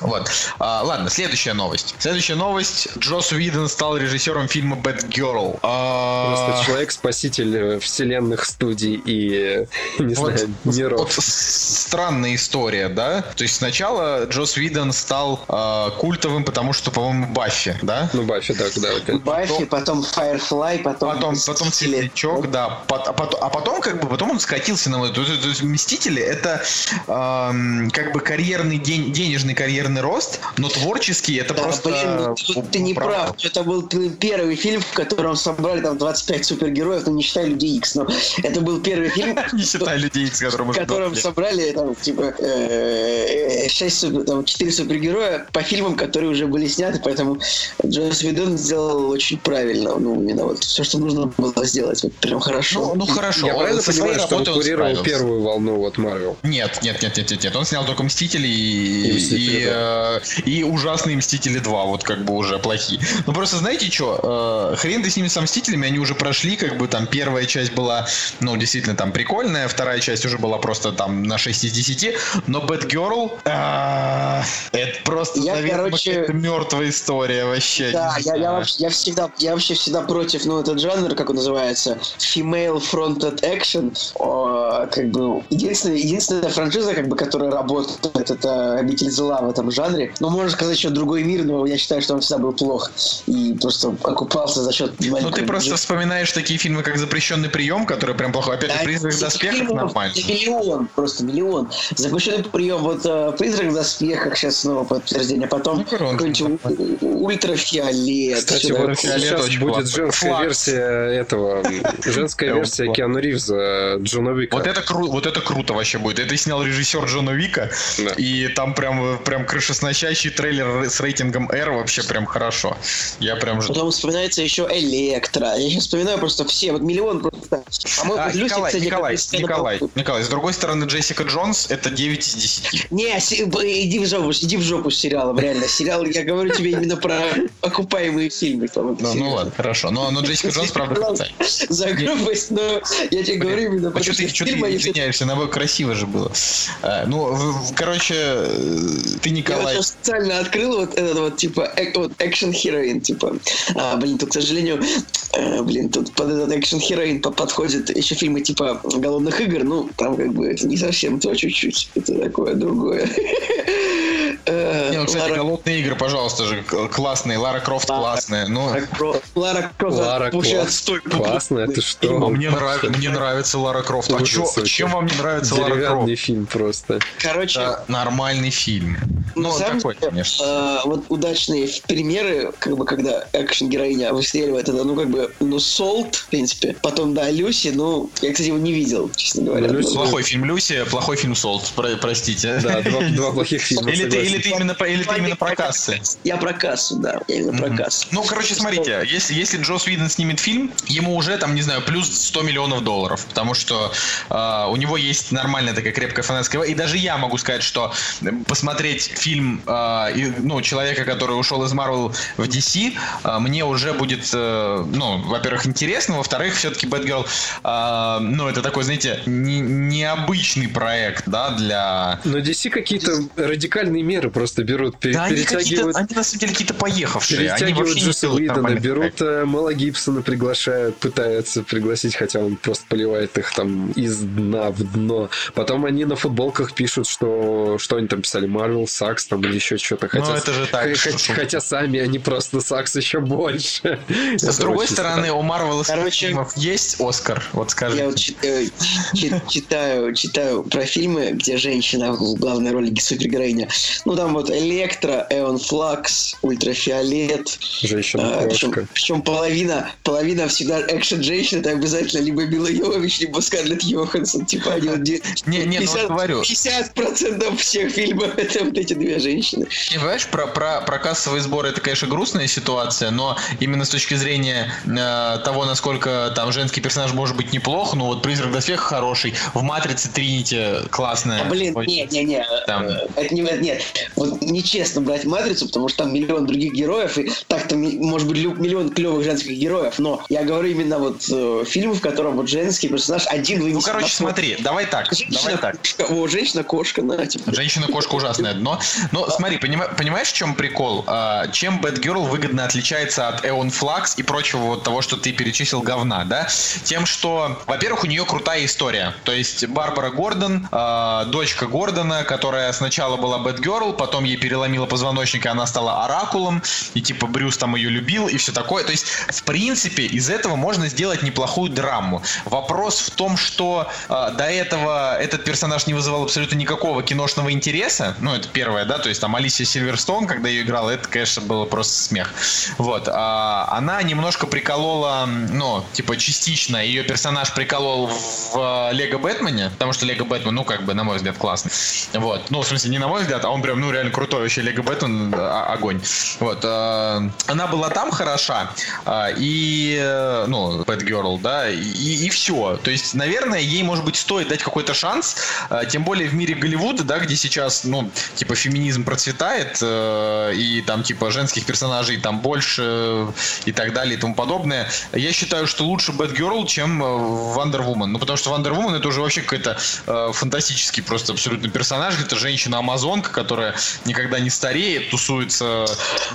Вот. А, ладно, следующая новость. Следующая новость. Джос Уидон стал режиссером фильма Bad Girl. А, Просто человек-спаситель э, вселенных студий и, э, не вот, знаю, вот миров. с- странная история, да? То есть сначала Джос Уидон стал а, культовым, потому что, по-моему, Баффи, да? Ну, Баффи, да, да. Баффи, потом Firefly, потом... Потом, потом. Светлячок, да. Пот- А потом, а потом, как бы, потом он скатился на вот. То есть, то есть Мстители это эм, как бы карьерный день, денежный карьерный рост, но творческий это Да, просто. блин, ну, ты, ты не провал. прав. Это был первый фильм, в котором собрали там 25 супергероев, ну не считая Людей Икс, но это был первый фильм, (laughs) Не считая людей, с которым в котором 20 лет. собрали там типа 6 супер, там, 4 супергероя по фильмам, которые уже были сняты, поэтому Джос Видон сделал очень правильно. Ну, именно вот все, что нужно было сделать. Вот прям хорошо. Ну, ну хорошо. Я он правильно со своей понимаю, что он курировал первую волну вот Марвел? Нет, нет, нет, нет, нет, нет. Он снял только Мстители и, И Мстители, и, э, и ужасные Мстители 2, вот как бы уже плохие. Ну просто знаете что, хрен ты с ними со Мстителями, они уже прошли, как бы там первая часть была, ну действительно там прикольная, вторая часть уже была просто там на 6 из 10, но Bad Girl, э, это просто, Я, наверное, короче, мертвая история вообще. Да, не я, я, вообще, я всегда, я вообще всегда против, ну, этот жанр, как он называется, female fronted action. О, как бы единственная, единственная франшиза, как бы, которая работает, это обитель зла в этом жанре. Ну, можно сказать, что другой мир, но я считаю, что он всегда был плох и просто окупался за счет Ну ты просто бюджета. вспоминаешь такие фильмы, как «Запрещенный прием», который прям плохой. Опять же, Да, «Призрак в доспехах» нормально. Миллион, просто миллион. Запрещенный прием, вот э, призрак в доспехах, сейчас снова подтверждение, потом Ну, какой-нибудь у- ультрафиолет. Кстати, вот сейчас очень будет классный. женская версия этого, (laughs) женская версия Киану Ривза, Джона Уика. Вот это, кру- вот это круто вообще будет. Это снял режиссер Джона Вика. Да. И там прям, прям крышесносящий трейлер с рейтингом R вообще прям хорошо. Я прям жду. Потом вспоминается еще Электро. Я сейчас вспоминаю просто все, вот миллион просто. По-моему, А, Люси, Николай, кстати, Николай, Николай, Николай, с другой стороны, Джессика Джонс это 9 из 10. Не, иди в жопу, иди в жопу с сериалом, реально. Сериал, я говорю тебе именно про окупаемые фильмы. по-моему, Ну, ну ладно, хорошо. Но, но Джессика Джонс, правда. За грубость, но я тебе говорю именно А что ты, что ты извиняешься? Наоборот, красиво же было. А, ну, короче, э, ты, Я Николай, сейчас специально открыл вот этот вот, типа, вот action heroine, типа. А, блин, тут, к сожалению, э, блин, тут под этот action heroine подходят еще фильмы типа голодных игр, ну, там как бы это не совсем то, чуть-чуть. Это такое другое. (laughs) Э, Не, ну, кстати, Лара- голодные игры, пожалуйста же, классные. Лара Крофт Лара- классная. Ну, Лара Кро- Лара Крофт Лара вообще Крофт. отстой. Классно, это что? а мне, нрав- мне нравится Лара Крофт. А чё- вообще. чем вам не нравится Лара Деревянный Крофт? фильм просто. Короче, Это нормальный фильм. Ну, самом такой, деле, конечно. э, вот удачные примеры, как бы, когда экшен-героиня выстреливает, это, ну, как бы, ну, Солт, в принципе. Потом, да, Люси, ну, я, кстати, его не видел, честно говоря. Ну, Люси- Ну, Плохой фильм Люси, плохой фильм Солт, про- простите. Да, два, два плохих (laughs) фильма, Или ты. Или ты именно про, или ты именно про кассы. Я про кассу, да, я именно про кассу. Ну, короче, смотрите, если, если Джос Уидон снимет фильм, ему уже, там, не знаю, плюс 100 миллионов долларов, потому что э, у него есть нормальная такая крепкая фанатская... И даже я могу сказать, что посмотреть фильм, э, и, ну, человека, который ушел из Марвел в DC, э, мне уже будет, э, ну, во-первых, интересно, во-вторых, все-таки Бэтгерл, э, ну, это такой, знаете, не- необычный проект, да, для... Но DC какие-то радикальные меры просто берут, пер- Да, они перетягивают, они на самом деле какие-то поехавшие. Они перетягивают делают Уидона, берут э, Мэла Гибсона, приглашают, пытаются пригласить, хотя он просто поливает их там из дна в дно. Потом они на футболках пишут, что что они там писали, Marvel Сакс там или еще что-то. Хотя, Ну, это же так, хотя, хотя сами они просто Сакс еще больше. С другой стороны, у Марвел Короче, есть Оскар, вот скажите. Я вот читаю, чи- читаю, читаю про фильмы, где женщина в главной роли супергероиня. Ну, Ну, там вот Электро, Эон Флакс, Ультрафиолет. Женщина-кошка. причем, причем половина, половина всегда экшен-женщин, это обязательно либо Мила Йовович, либо Скарлетт Йоханссон. Типа они вот (laughs) Не, не, ну вот говорю. 50% всех фильмов это вот эти две женщины. Не, понимаешь, про, про, про кассовые сборы это, конечно, грустная ситуация, но именно с точки зрения э, того, насколько там женский персонаж может быть неплох, ну вот Призрак Доспеха хороший, в Матрице Тринити классная. А, блин, Ой, нет, нет, нет. Там. Это не, это нет. Вот нечестно брать матрицу, потому что там миллион других героев, и так-то может быть миллион клевых женских героев, но я говорю именно вот э, фильм, в котором вот женский персонаж один вынесен. Ну, короче, смотри, давай так, давай так. О, женщина-кошка, на, типа. Женщина-кошка ужасное дно. Но смотри, понима- понимаешь, в чем прикол? А, чем Бэтгерл выгодно отличается от Эон Флакс и прочего вот того, что ты перечислил говна, да? Тем, что, во-первых, у нее крутая история. То есть Барбара Гордон, а, дочка Гордона, которая сначала была Бэтгерл, потом ей переломила позвоночник, и она стала Оракулом, и типа Брюс там ее любил, и все такое. То есть, в принципе, из этого можно сделать неплохую драму. Вопрос в том, что а, до этого этот персонаж не вызывал абсолютно никакого киношного интереса. Ну, это первое, да, то есть там Алисия Сильверстоун, когда ее играла, это, конечно, было просто смех. Вот. а, она немножко приколола, ну, типа, частично ее персонаж приколол в э, Лего Бэтмене, потому что Лего Бэтмен, ну, как бы, на мой взгляд, классный. Вот. Ну, в смысле, не на мой взгляд, а он прям, ну, реально крутой вообще Лего Бэтмен, а- огонь. Вот. а, она была там хороша, а, и, э, ну, Бэтгерл, да, и, и все. То есть, наверное, ей, может быть, стоит дать какой-то шанс, тем более в мире Голливуда, да, где сейчас, ну, типа, феминизм процветает, э, и там, типа, женских персонажей там больше э, и так далее и тому подобное. Я считаю, что лучше Бэтгерл, чем э, Wonder Woman. Ну, потому что Wonder Woman это уже вообще какой-то э, фантастический просто абсолютно персонаж. Это женщина-амазонка, которая никогда не стареет, тусуется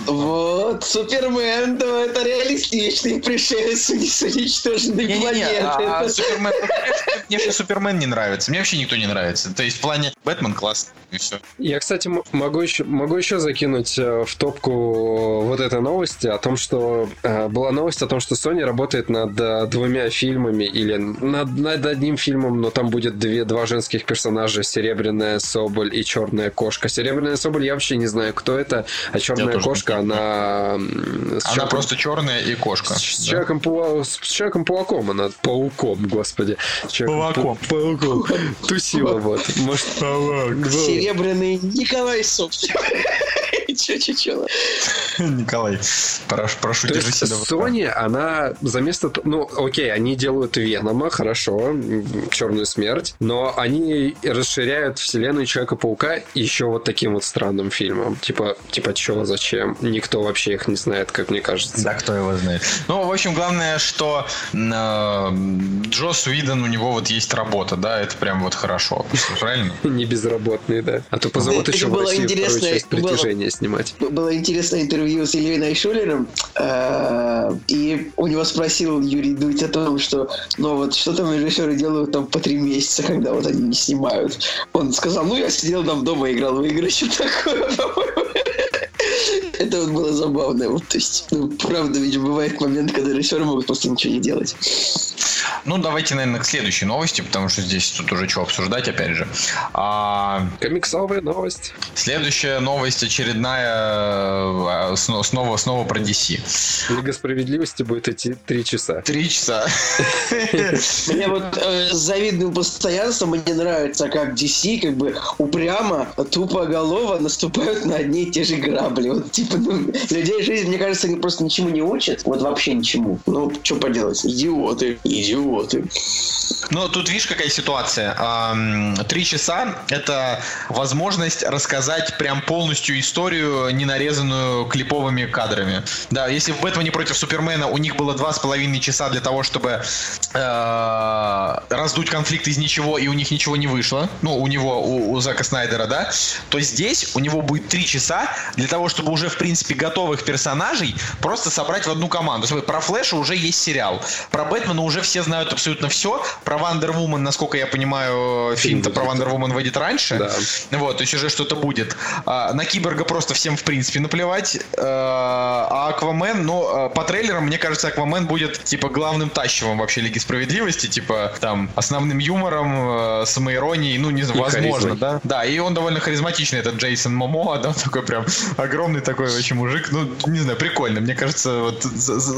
Вот, Супермен, да, это реалистичный пришелец с уничтоженной Не-не-не, планеты. а Это- Супермен, ну, мне- же Супермен не нравится. Мне вообще никто не нравится. То есть в плане Бэтмен классный, и все. Я, кстати, могу еще, могу еще закинуть э, в топку вот этой новости о том, что э, была новость о том, что Sony работает над э, двумя фильмами или над, над одним фильмом, но там будет две, два женских персонажа, Серебряная Соболь и Черная Кошка. Серебряная Соболь я вообще не знаю, кто это, а Черная Кошка, не она... с Она человеком- просто черная и кошка. с да. человеком, пауа- с человеком-пауком, она пауком, господи. Человеком- Пауком. Пауком. Тусила вот. Может, Серебряный Николай Собчак. (laughs) Че-че-че. (laughs) Николай, прошу, прошу То держи есть себя. Sony, она за место... Ну, окей, они делают Венома, хорошо, Черную Смерть, но они расширяют вселенную Человека-паука еще вот таким вот странным фильмом. Типа, типа, чего, зачем? Никто вообще их не знает, как мне кажется. Да, кто его знает. Ну, в общем, главное, что э, Джос Уидон, у него вот есть работа, да, это прям вот хорошо. Правильно? (laughs) Не безработные, да. А то позовут еще в Россию вторую часть притяжения снимать. Было интересное интервью с Ильей Найшулером, э, и у него спросил Юрий Дудь о том, что ну вот что там режиссеры делают там по три месяца, когда вот они не снимают. Он сказал, ну я сидел там дома, играл в игры, что (laughs) такое, по-моему. Это вот было забавно. Вот, то есть, ну, правда, ведь бывает момент, когда режиссеры могут просто ничего не делать. Ну, давайте, наверное, к следующей новости, потому что здесь тут уже что обсуждать, опять же. А, Комиксовая новость. следующая новость очередная, сно- снова, снова про DC. Лига справедливости будет идти три часа. Три часа. Мне вот э, с завидным постоянством мне нравится, как DC как бы упрямо, тупоголово наступают на одни и те же грабли. Вот типа, (laughs) людей жизнь, мне кажется, просто ничему не учат. Вот вообще ничему. Ну, что поделать? Идиоты. Идиоты. Ну, тут видишь, какая ситуация. Три часа — это возможность рассказать прям полностью историю, не нарезанную клиповыми кадрами. Да, если в «Бэтмене против Супермена» у них было два с половиной часа для того, чтобы э, раздуть конфликт из ничего, и у них ничего не вышло, ну, у него, у, у Зака Снайдера, да, то здесь у него будет три часа для того, чтобы уже в принципе, готовых персонажей просто собрать в одну команду. Смотри, Про Флэша уже есть сериал. Про Бэтмена уже все знают абсолютно все. Про Wonder Woman, насколько я понимаю, фильм-то про Wonder Woman выйдет раньше. Да. Вот, то есть уже что-то будет. А, на Киборга просто всем, в принципе, наплевать. А, а Аквамен, ну, а, по трейлерам, мне кажется, Аквамен будет, типа, главным тащивом вообще Лиги Справедливости, типа, там, основным юмором, э, самоиронией, ну, не знаю, возможно, да? Да, и он довольно харизматичный, этот Джейсон Момоа, (laughs) да, такой прям огромный такой вообще мужик, ну, не знаю, прикольно, мне кажется, вот,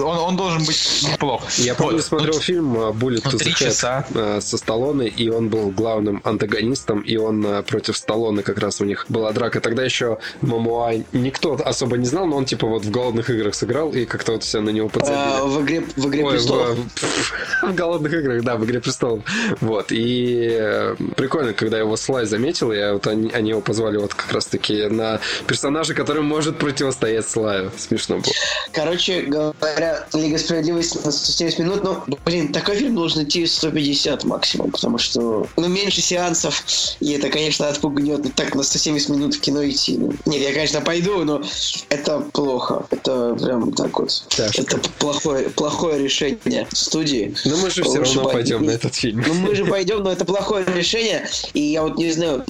он, он должен быть неплох. Я помню, Вот, смотрел ну, фильм Bullet ну, to три the Head часа. э, со Сталлоне, и он был главным антагонистом, и он э, против Сталлоне как раз у них была драка. Тогда еще Мамуа никто особо не знал, но он типа вот в «Голодных играх» сыграл, и как-то вот все на него подзабили. А, в игре, в игре Ой, престолов. в, (laughs) в голодных играх, да, в игре престолов. Вот. И э, прикольно, когда его Слай заметил, и вот они, они его позвали вот как раз-таки на персонажа, который может противостоять Слаю. Смешно было. Короче говоря, Лига Справедливости на 170 минут, ну, блин, такой фильм должен идти 150 максимум, потому что, ну, меньше сеансов, и это, конечно, отпугнет. Ну, так на 170 минут в кино идти. ну, нет, я, конечно, пойду, но это плохо. Это прям так вот. Тяжко. Это плохое, плохое решение студии. Но мы же все Лучше равно пой- пойдем на этот фильм. Ну, мы же пойдем, но это плохое решение. И я вот не знаю,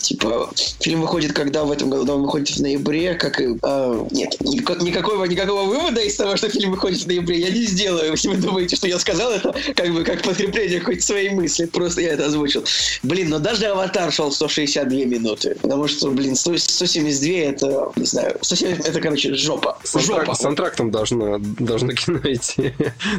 типа, фильм выходит когда в этом году? Он выходит в ноябре, как и... нет, никак- никакого, никакого вывода из того, что фильм выходит в ноябре, я не сделаю. Если вы думаете, что я сказал это как бы как подкрепление хоть своей мысли, просто я это озвучил. Блин, но даже «Аватар» шел 162 минуты. Потому что, блин, 100 172 это, не знаю, 170 это, короче, жопа. Саундтрак- Жопа. с антрактом должно, должно кино идти.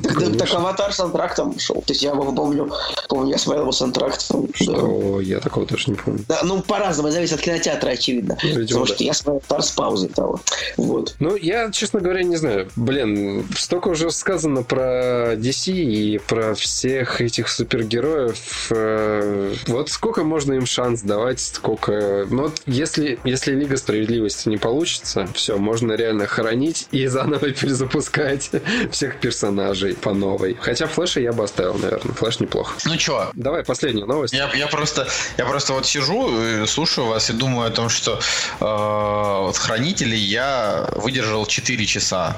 Так, так «Аватар» с антрактом шел. То есть я помню, помню, я смотрел его с антрактом. Да. Что я такого тоже не помню. Да, ну, по-разному, зависит от кинотеатра, очевидно. Видимо, Потому да. что я смотрел «Аватар» с паузой того. Вот. Ну, я, честно говоря, не знаю. Блин, столько уже сказано про DC и про всех этих супергероев. Э, Вот сколько можно им шанс давать, сколько... Ну, вот если, если Лига Справедливости не получится, все, можно реально хоронить и заново перезапускать (laughs) всех персонажей по новой. Хотя Флэша я бы оставил, наверное. Флэш неплохо. Ну чё, Давай, последняя новость. Я, я просто, я просто вот сижу, слушаю вас и думаю о том, что э, вот хранители я выдержал 4 часа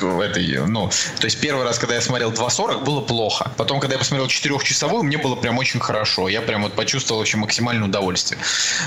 в, этой, ну, то есть первый раз, когда я смотрел 2.40, было плохо. Потом, когда я посмотрел 4-часовую, мне было прям очень хорошо. Я прям вот почувствовал вообще максимальное удовольствие.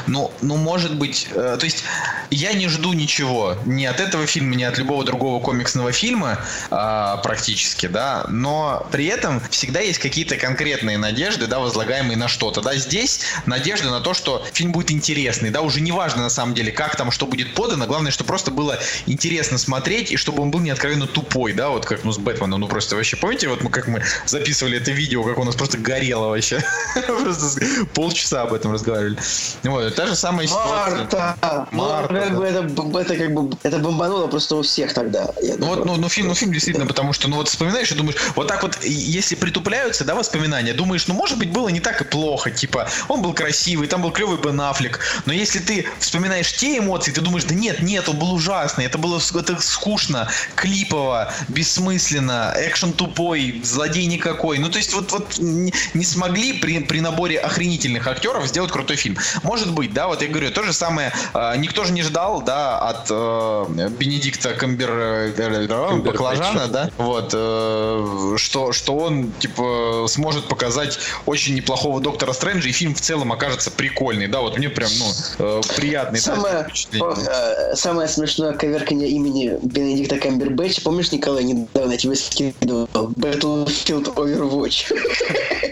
Ну, ну может быть, э, то есть я не жду ничего ни от этого фильма, ни от любого другого комиксного фильма а, практически, да, но при этом всегда есть какие-то конкретные надежды, да, возлагаемые на что-то, да, здесь надежда на то, что фильм будет интересный, да, уже не важно на самом деле, как там, что будет подано, главное, что просто было интересно смотреть, и чтобы он был не откровенно тупой, да, вот как, ну, с Бэтменом, ну, просто вообще, помните, вот мы, как мы записывали это видео, как у нас просто горело вообще, (laughs) просто полчаса об этом разговаривали, вот, та же самая ситуация. Марта! Ну, Марта, как да. бы это, как бы это бомбануло просто у всех тогда. Ну вот, ну, ну фильм, ну фильм действительно, потому что, ну вот вспоминаешь и думаешь, вот так вот, если притупляются, да, воспоминания, думаешь, ну может быть было не так и плохо, типа, он был красивый, там был клевый Бен Аффлек, но если ты вспоминаешь те эмоции, ты думаешь, да нет, нет, он был ужасный, это было это скучно, клипово, бессмысленно, экшен тупой, злодей никакой, ну то есть вот, вот не, смогли при, при наборе охренительных актеров сделать крутой фильм. Может быть, да, вот я говорю, то же самое, э, никто же не ждал, да, от э, Бенедикта Камбер, э, Баклажана, да, вот, э, что, что он, типа, сможет показать очень неплохого Доктора Стрэнджа, и фильм в целом окажется прикольный, да, вот мне прям, ну, э, приятный да, Самое, впечатление. Самое смешное коверкание имени Бенедикта Камбербэтча. Помнишь, Николай, недавно тебе скидывал Battlefield Overwatch?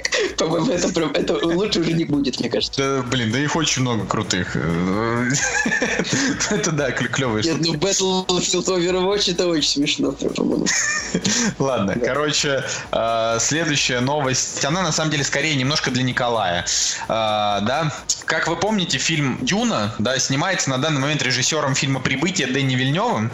(laughs) По-моему, это, прям- это лучше уже не будет, мне кажется. Да, блин, да их очень много крутых. Это да, клевые Нет, ну Battlefield Overwatch это очень смешно, по-моему. Ладно, короче, э, следующая новость, она на самом деле скорее немножко для Николая, Э, да. Как вы помните, фильм «Дюна», да, снимается на данный момент режиссером фильма «Прибытие» Дэнни Вильневым,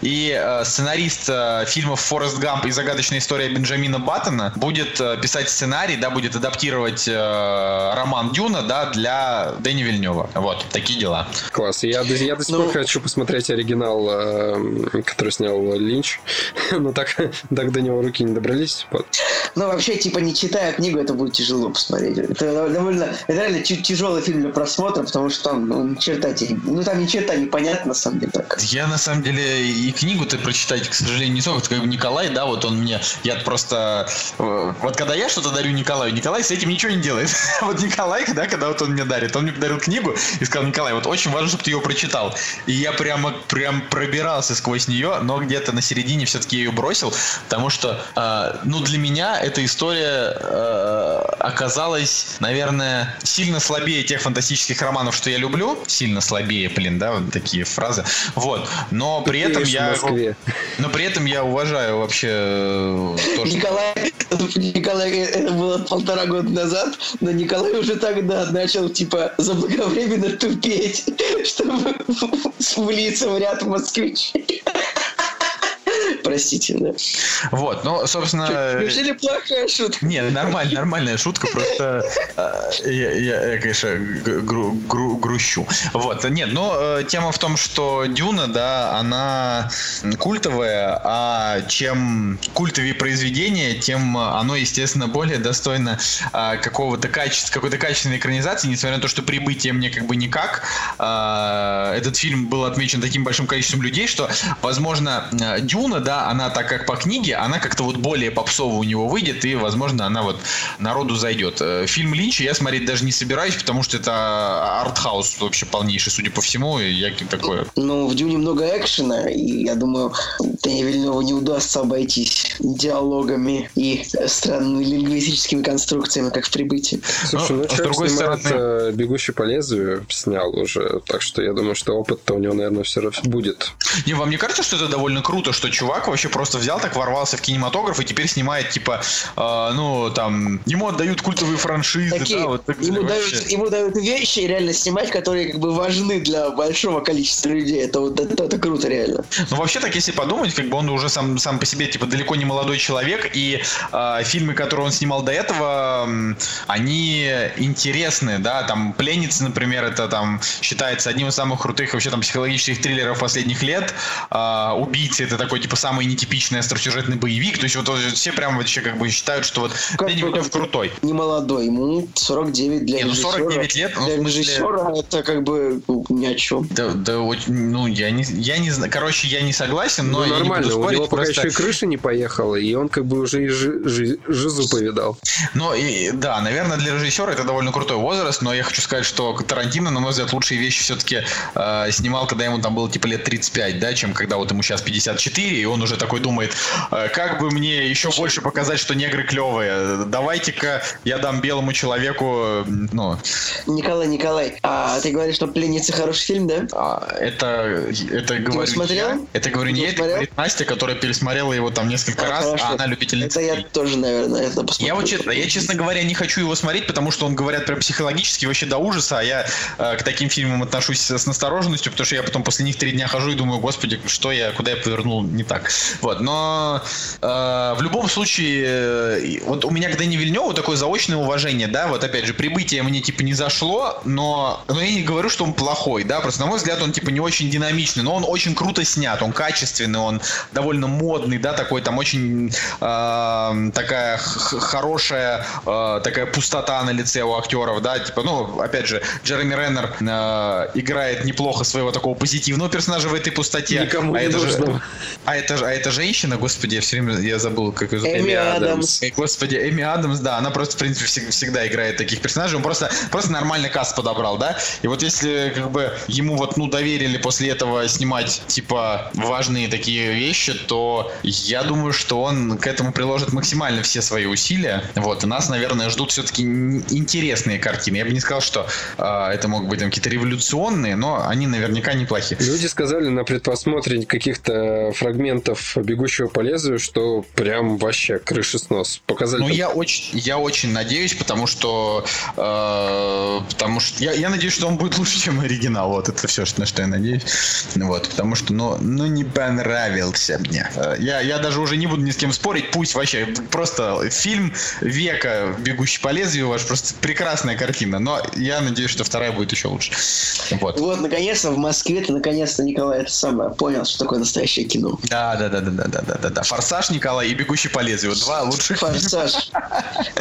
и э, сценарист фильмов «Форест Гамп» и «Загадочная история Бенджамина Баттона» будет писать сценарий, да, будет адаптировать э, роман «Дюна», да, для Дэнни Вильнева. Вот, такие дела. Класс. Я, до- я до сих Ну- пор хочу посмотреть оригинал, э, который снял Линч. (laughs) Но так, так до него руки не добрались. Вот. Но вообще, типа, не читая книгу, это будет тяжело посмотреть. Это довольно, это реально тя- тяжелый фильм для просмотра, потому что там, ну, ни черта тебе, ну, там ни черта непонятно, на самом деле. Так. Я на самом деле и книгу-то прочитать, к сожалению, не смог. Как Николай, да, вот он мне, я просто, э, вот когда я что-то дарю Николаю, Николай с этим ничего не делает. (laughs) Вот Николай, да, когда вот он мне дарит, он мне подарил книгу и сказал, Николай, вот очень важно, чтобы ты ее прочитал. И я прямо, прям пробирался сквозь нее, но где-то на середине все-таки ее бросил, потому что, э, ну, для меня эта история э, оказалась, наверное, сильно слабее тех фантастических романов, что я люблю. Сильно слабее, блин, да, вот такие фразы. Вот. Но при этом Есть в я... Но при этом я уважаю вообще э, то, что... Николай, Николай, это было полтора года назад, но Николай уже тогда начал, типа, заблаговременно тупеть, (laughs) чтобы влиться в ряд москвичей. Простите, да. Вот, ну, собственно... Неужели плохая шутка? Не, нормально, нормальная шутка, просто э, я, я, я, конечно, гру- гру- грущу. Вот, нет, но э, тема в том, что Дюна, да, она культовая, а чем культовее произведение, тем оно, естественно, более достойно э, какого-то качества, какой-то качественной экранизации, несмотря на то, что прибытие мне как бы никак. Э, этот фильм был отмечен таким большим количеством людей, что, возможно, э, Дюна, да, она так как по книге, она как-то вот более попсово у него выйдет, и, возможно, она вот народу зайдет. Э, Фильм Линча я смотреть даже не собираюсь, потому что это артхаус вообще полнейший, судя по всему, и я такое... Ну, в Дюне много экшена, и я думаю, Тони Вильневу не удастся обойтись диалогами и странными лингвистическими конструкциями, как в «Прибытии». Слушай, ну А с другой стороны- э, «Бегущий по лезвию» снял уже, так что я думаю, что опыт-то у него, наверное, все равно будет. Не, вам не кажется, что это довольно круто, что чувак вообще просто взял, так ворвался в кинематограф и теперь снимает, типа, э, ну, там, ему отдают культовые франшизы, Такие, да, вот так ему, дают, ему дают вещи реально снимать, которые как бы важны для большого количества людей. Это вот это, это круто реально. Ну, вообще, так если подумать, как бы он уже сам, сам по себе, типа, далеко не молодой человек, и э, фильмы, которые он снимал до этого, они интересны, да, там, «Пленница», например, это там считается одним из самых крутых вообще там психологических триллеров последних лет, а, «Убийцы» это такой, типа, самый нетипичный остросюжетный боевик, то есть вот, вот все прям вообще как бы считают, что вот Как Дэнни бы крутой. Не молодой, ему 49 для Не, ну, режиссера. 49 лет, ну, для смысле- режиссера это как бы ну, ни о чем. Да, да, очень- ну, я не, я не знаю, короче, я не согласен, но ну, я нормально, не буду у спорить, него пока просто- еще и крыша не поехала, и он как бы уже и жи- жи- жизу повидал. Ну, и, да, наверное, для режиссера это довольно крутой возраст, но я хочу сказать, что Тарантино, на мой взгляд, лучшие вещи все-таки э, снимал, когда ему там было типа лет 35, да, чем когда вот ему сейчас 54, и он уже такой думает, э, как бы мне еще больше показать, что негры клевые. Давайте-ка я дам белому человеку, ну, Николай, Николай, а ты говоришь, что «Пленница» хороший фильм, да? а, это, это говорю не смотрел? я, это говорю не Ты я, это говорит Настя, которая пересмотрела его там несколько А, раз, хорошо. а она любительница. Это я тоже, наверное, это посмотрю. Я, вот, честно, я, честно говоря, не хочу его смотреть, потому что он, говорят, прям психологически вообще до ужаса, а я э, к таким фильмам отношусь с настороженностью, потому что я потом после них три дня хожу и думаю, господи, что я, куда я повернул не так. Вот, но э, в любом случае, э, вот у меня к Дэни Вильневу такое заочное уважение, да, вот опять же, прибытие мне типа не зашло, но, но я не говорю, что он плохой, да, просто на мой взгляд он типа не очень динамичный, но он очень круто снят, он качественный, он довольно модный, да, такой там очень э, такая хорошая э, такая пустота на лице у актеров, да, типа, ну, опять же, Джереми Реннер э, играет неплохо своего такого позитивного персонажа в этой пустоте. Никому а не это же, нужного. а это же, а это женщина, господи, я все время я забыл, как ее зовут. Эми Адамс. Эй, Господи, Эми Адамс, да, она просто, в принципе, всег- всегда играет таких персонажей, он просто, просто нормально каст подобрал, да, и вот если, как бы, ему вот, ну, доверили после этого снимать, типа, важные такие вещи, то я думаю, что он к этому приложит максимально все свои усилия, вот, и нас, наверное, ждут все-таки интересные картины, я бы не сказал, что а, это могут быть там какие-то революционные, но они наверняка неплохие. Люди сказали на предпосмотре каких-то фрагментов «Бегущего по лезвию», что прям вообще крыши снос. Показали Ну, там- я очень, я очень надеюсь, потому что, э, потому что я, я надеюсь, что он будет лучше, чем оригинал. Вот это все, на что я надеюсь. Вот, потому что, ну, ну не провалился мне. Э, Я, я даже уже не буду ни с кем спорить, пусть вообще просто фильм века «Бегущий по лезвию» ваш просто прекрасная картина, но я надеюсь, что вторая будет еще лучше. Вот. Вот, наконец-то в Москве ты наконец-то, Николай, это самое, понял, что такое настоящее кино. Да, да, да, да, да, да, да, да, да. Форсаж Николай и Бегущий по лезвию. Два лучших. Форсаж.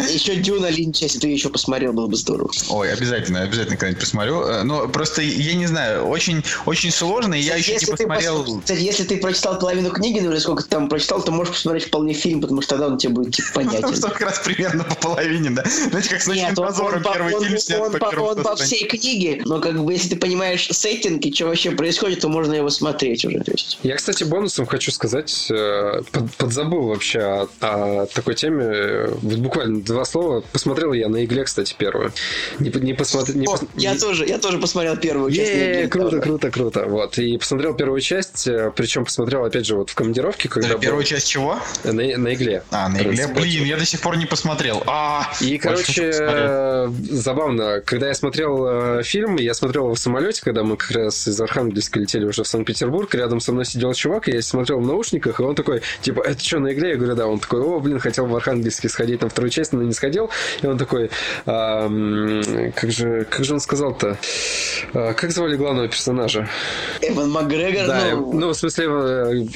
Еще Дюна Линча, если ты еще посмотрел, было бы здорово. Ой, обязательно, обязательно когда-нибудь посмотрю. Но просто я не знаю, очень, очень сложно, и я еще не посмотрел. пос- Кстати, если ты прочитал половину книги, ну или сколько ты там прочитал, то можешь посмотреть вполне фильм, потому что тогда он тебе будет типа Потому понятен. что как раз примерно по половине, да. Знаете, как с ночным по- первый фильм снят по он по всей книге, но как бы если ты понимаешь сеттинг и что вообще происходит, то можно его смотреть уже. Я, кстати, бонусом хочу сказать, э, под- подзабыл вообще о, о такой теме. Вот буквально два слова. Посмотрел я на игле, кстати, первую. Не, по- не посмотрел. Не пос- я не- тоже, я тоже посмотрел первую часть. Е, «Книги», круто, тоже. круто, круто. Вот. И посмотрел первую часть, э, причем посмотрел, опять же, вот в командировке, когда Это был- Первая часть чего? на, на игле. А, на игле. Блин, я до сих пор не посмотрел. А, И, короче, забавно, когда я смотрел э, фильм, я смотрел его в самолете, когда мы как раз из Архангельска летели уже в Санкт-Петербург, рядом со мной сидел чувак, и я смотрел наушниках, и он такой, типа, это что, на игле? Я говорю, да. Он такой, о, блин, хотел в Архангельске сходить на вторую часть, но не сходил. И он такой, «А, как же, как же он сказал-то? А, как звали главного персонажа? Эван Макгрегор, Да, ну, ну, в смысле,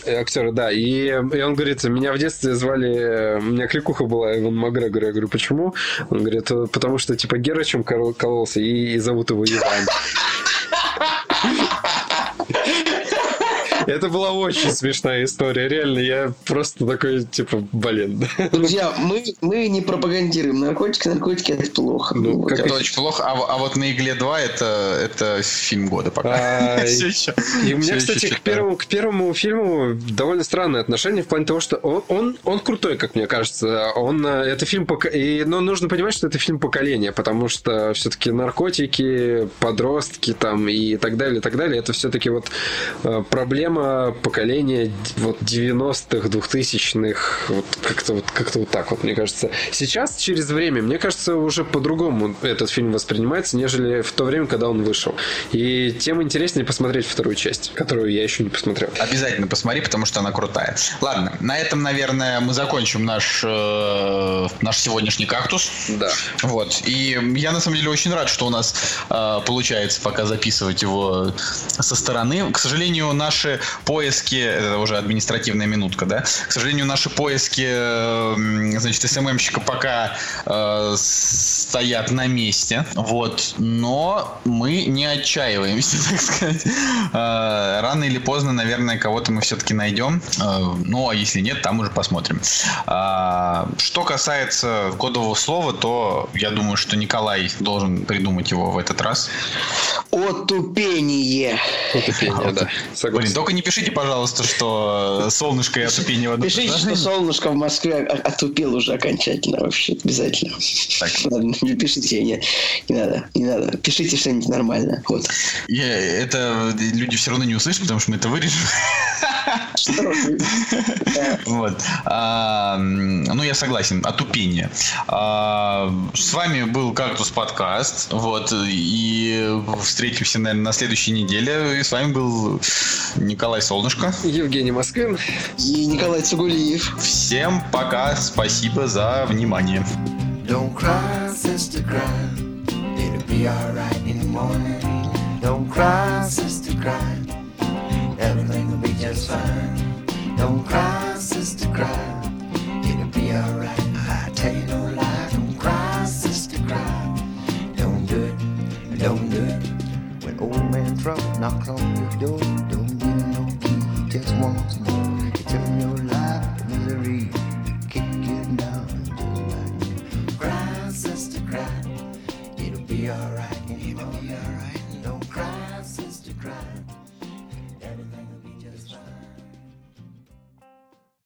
э, актера, да. И, и он говорит, меня в детстве звали, э, у меня кликуха была Иван Макгрегор. Я говорю, почему? Он говорит, «Э, потому что, типа, Герачем кол- кололся, и, и зовут его Иван. Это была очень смешная история. Реально, я просто такой, типа, блин. друзья, мы, мы не пропагандируем наркотики, наркотики это плохо. Ну, как Это очень плохо. А, а вот на игле 2 это, это фильм года пока. А, (laughs) Всё еще- И у меня, кстати, к первому, к первому фильму довольно странное отношение в плане того, что он, он, он крутой, как мне кажется. Он, э, это фильм пока... и, Но нужно понимать, что это фильм поколения, потому что все-таки наркотики, подростки там и так далее, и так далее, это все-таки вот э, проблема поколения д- вот 90-х, 2000-х, вот как-то вот, как вот так вот, мне кажется. Сейчас, через время, мне кажется, уже по-другому этот фильм воспринимается, нежели в то время, когда он вышел. И тем интереснее посмотреть вторую часть, которую я еще не посмотрел. Обязательно посмотри, потому что она крутая. Ладно, на этом, наверное, мы закончим наш, э, наш сегодняшний кактус. Да. Вот. И я на самом деле очень рад, что у нас э, получается пока записывать его со стороны. К сожалению, наши поиски, это уже административная минутка, да? К сожалению, наши поиски, э, значит, СММщика пока э, стоят на месте. Вот. Но мы не отчаиваемся, (laughs) так сказать. Э, рано или поздно, наверное, кого-то мы все-таки найдем. Э, ну, а если нет, там уже посмотрим. А, что касается кодового слова, то я думаю, что Николай должен придумать его в этот раз. Отупение. Утопение, да. Согласен. Блин, только не пишите, пожалуйста, что солнышко и одном Пишите, что предложении. солнышко в Москве о- отупел уже окончательно вообще, обязательно. Так. Ладно, не пишите, не, не надо, не надо. Пишите что-нибудь нормальное. Вот. Я- это люди все равно не услышат, потому что мы это вырежем. Что? Да. Вот. А, ну, я согласен. Отупение. А, с вами был Кактус подкаст. Вот. И встретимся, наверное, на следующей неделе. И с вами был Николай Солнышко. Евгений Москвин. И Николай Цугулиев. Всем пока. Спасибо за внимание. Don't cry, sister, cry. It'll be alright in the morning. Don't cry, sister, cry. Everything will be just fine. Don't cry, sister, cry. It'll be alright. I tell you no lie. Don't cry, sister, cry. Don't do it, don't do it. When old man trouble knocks on your door, one.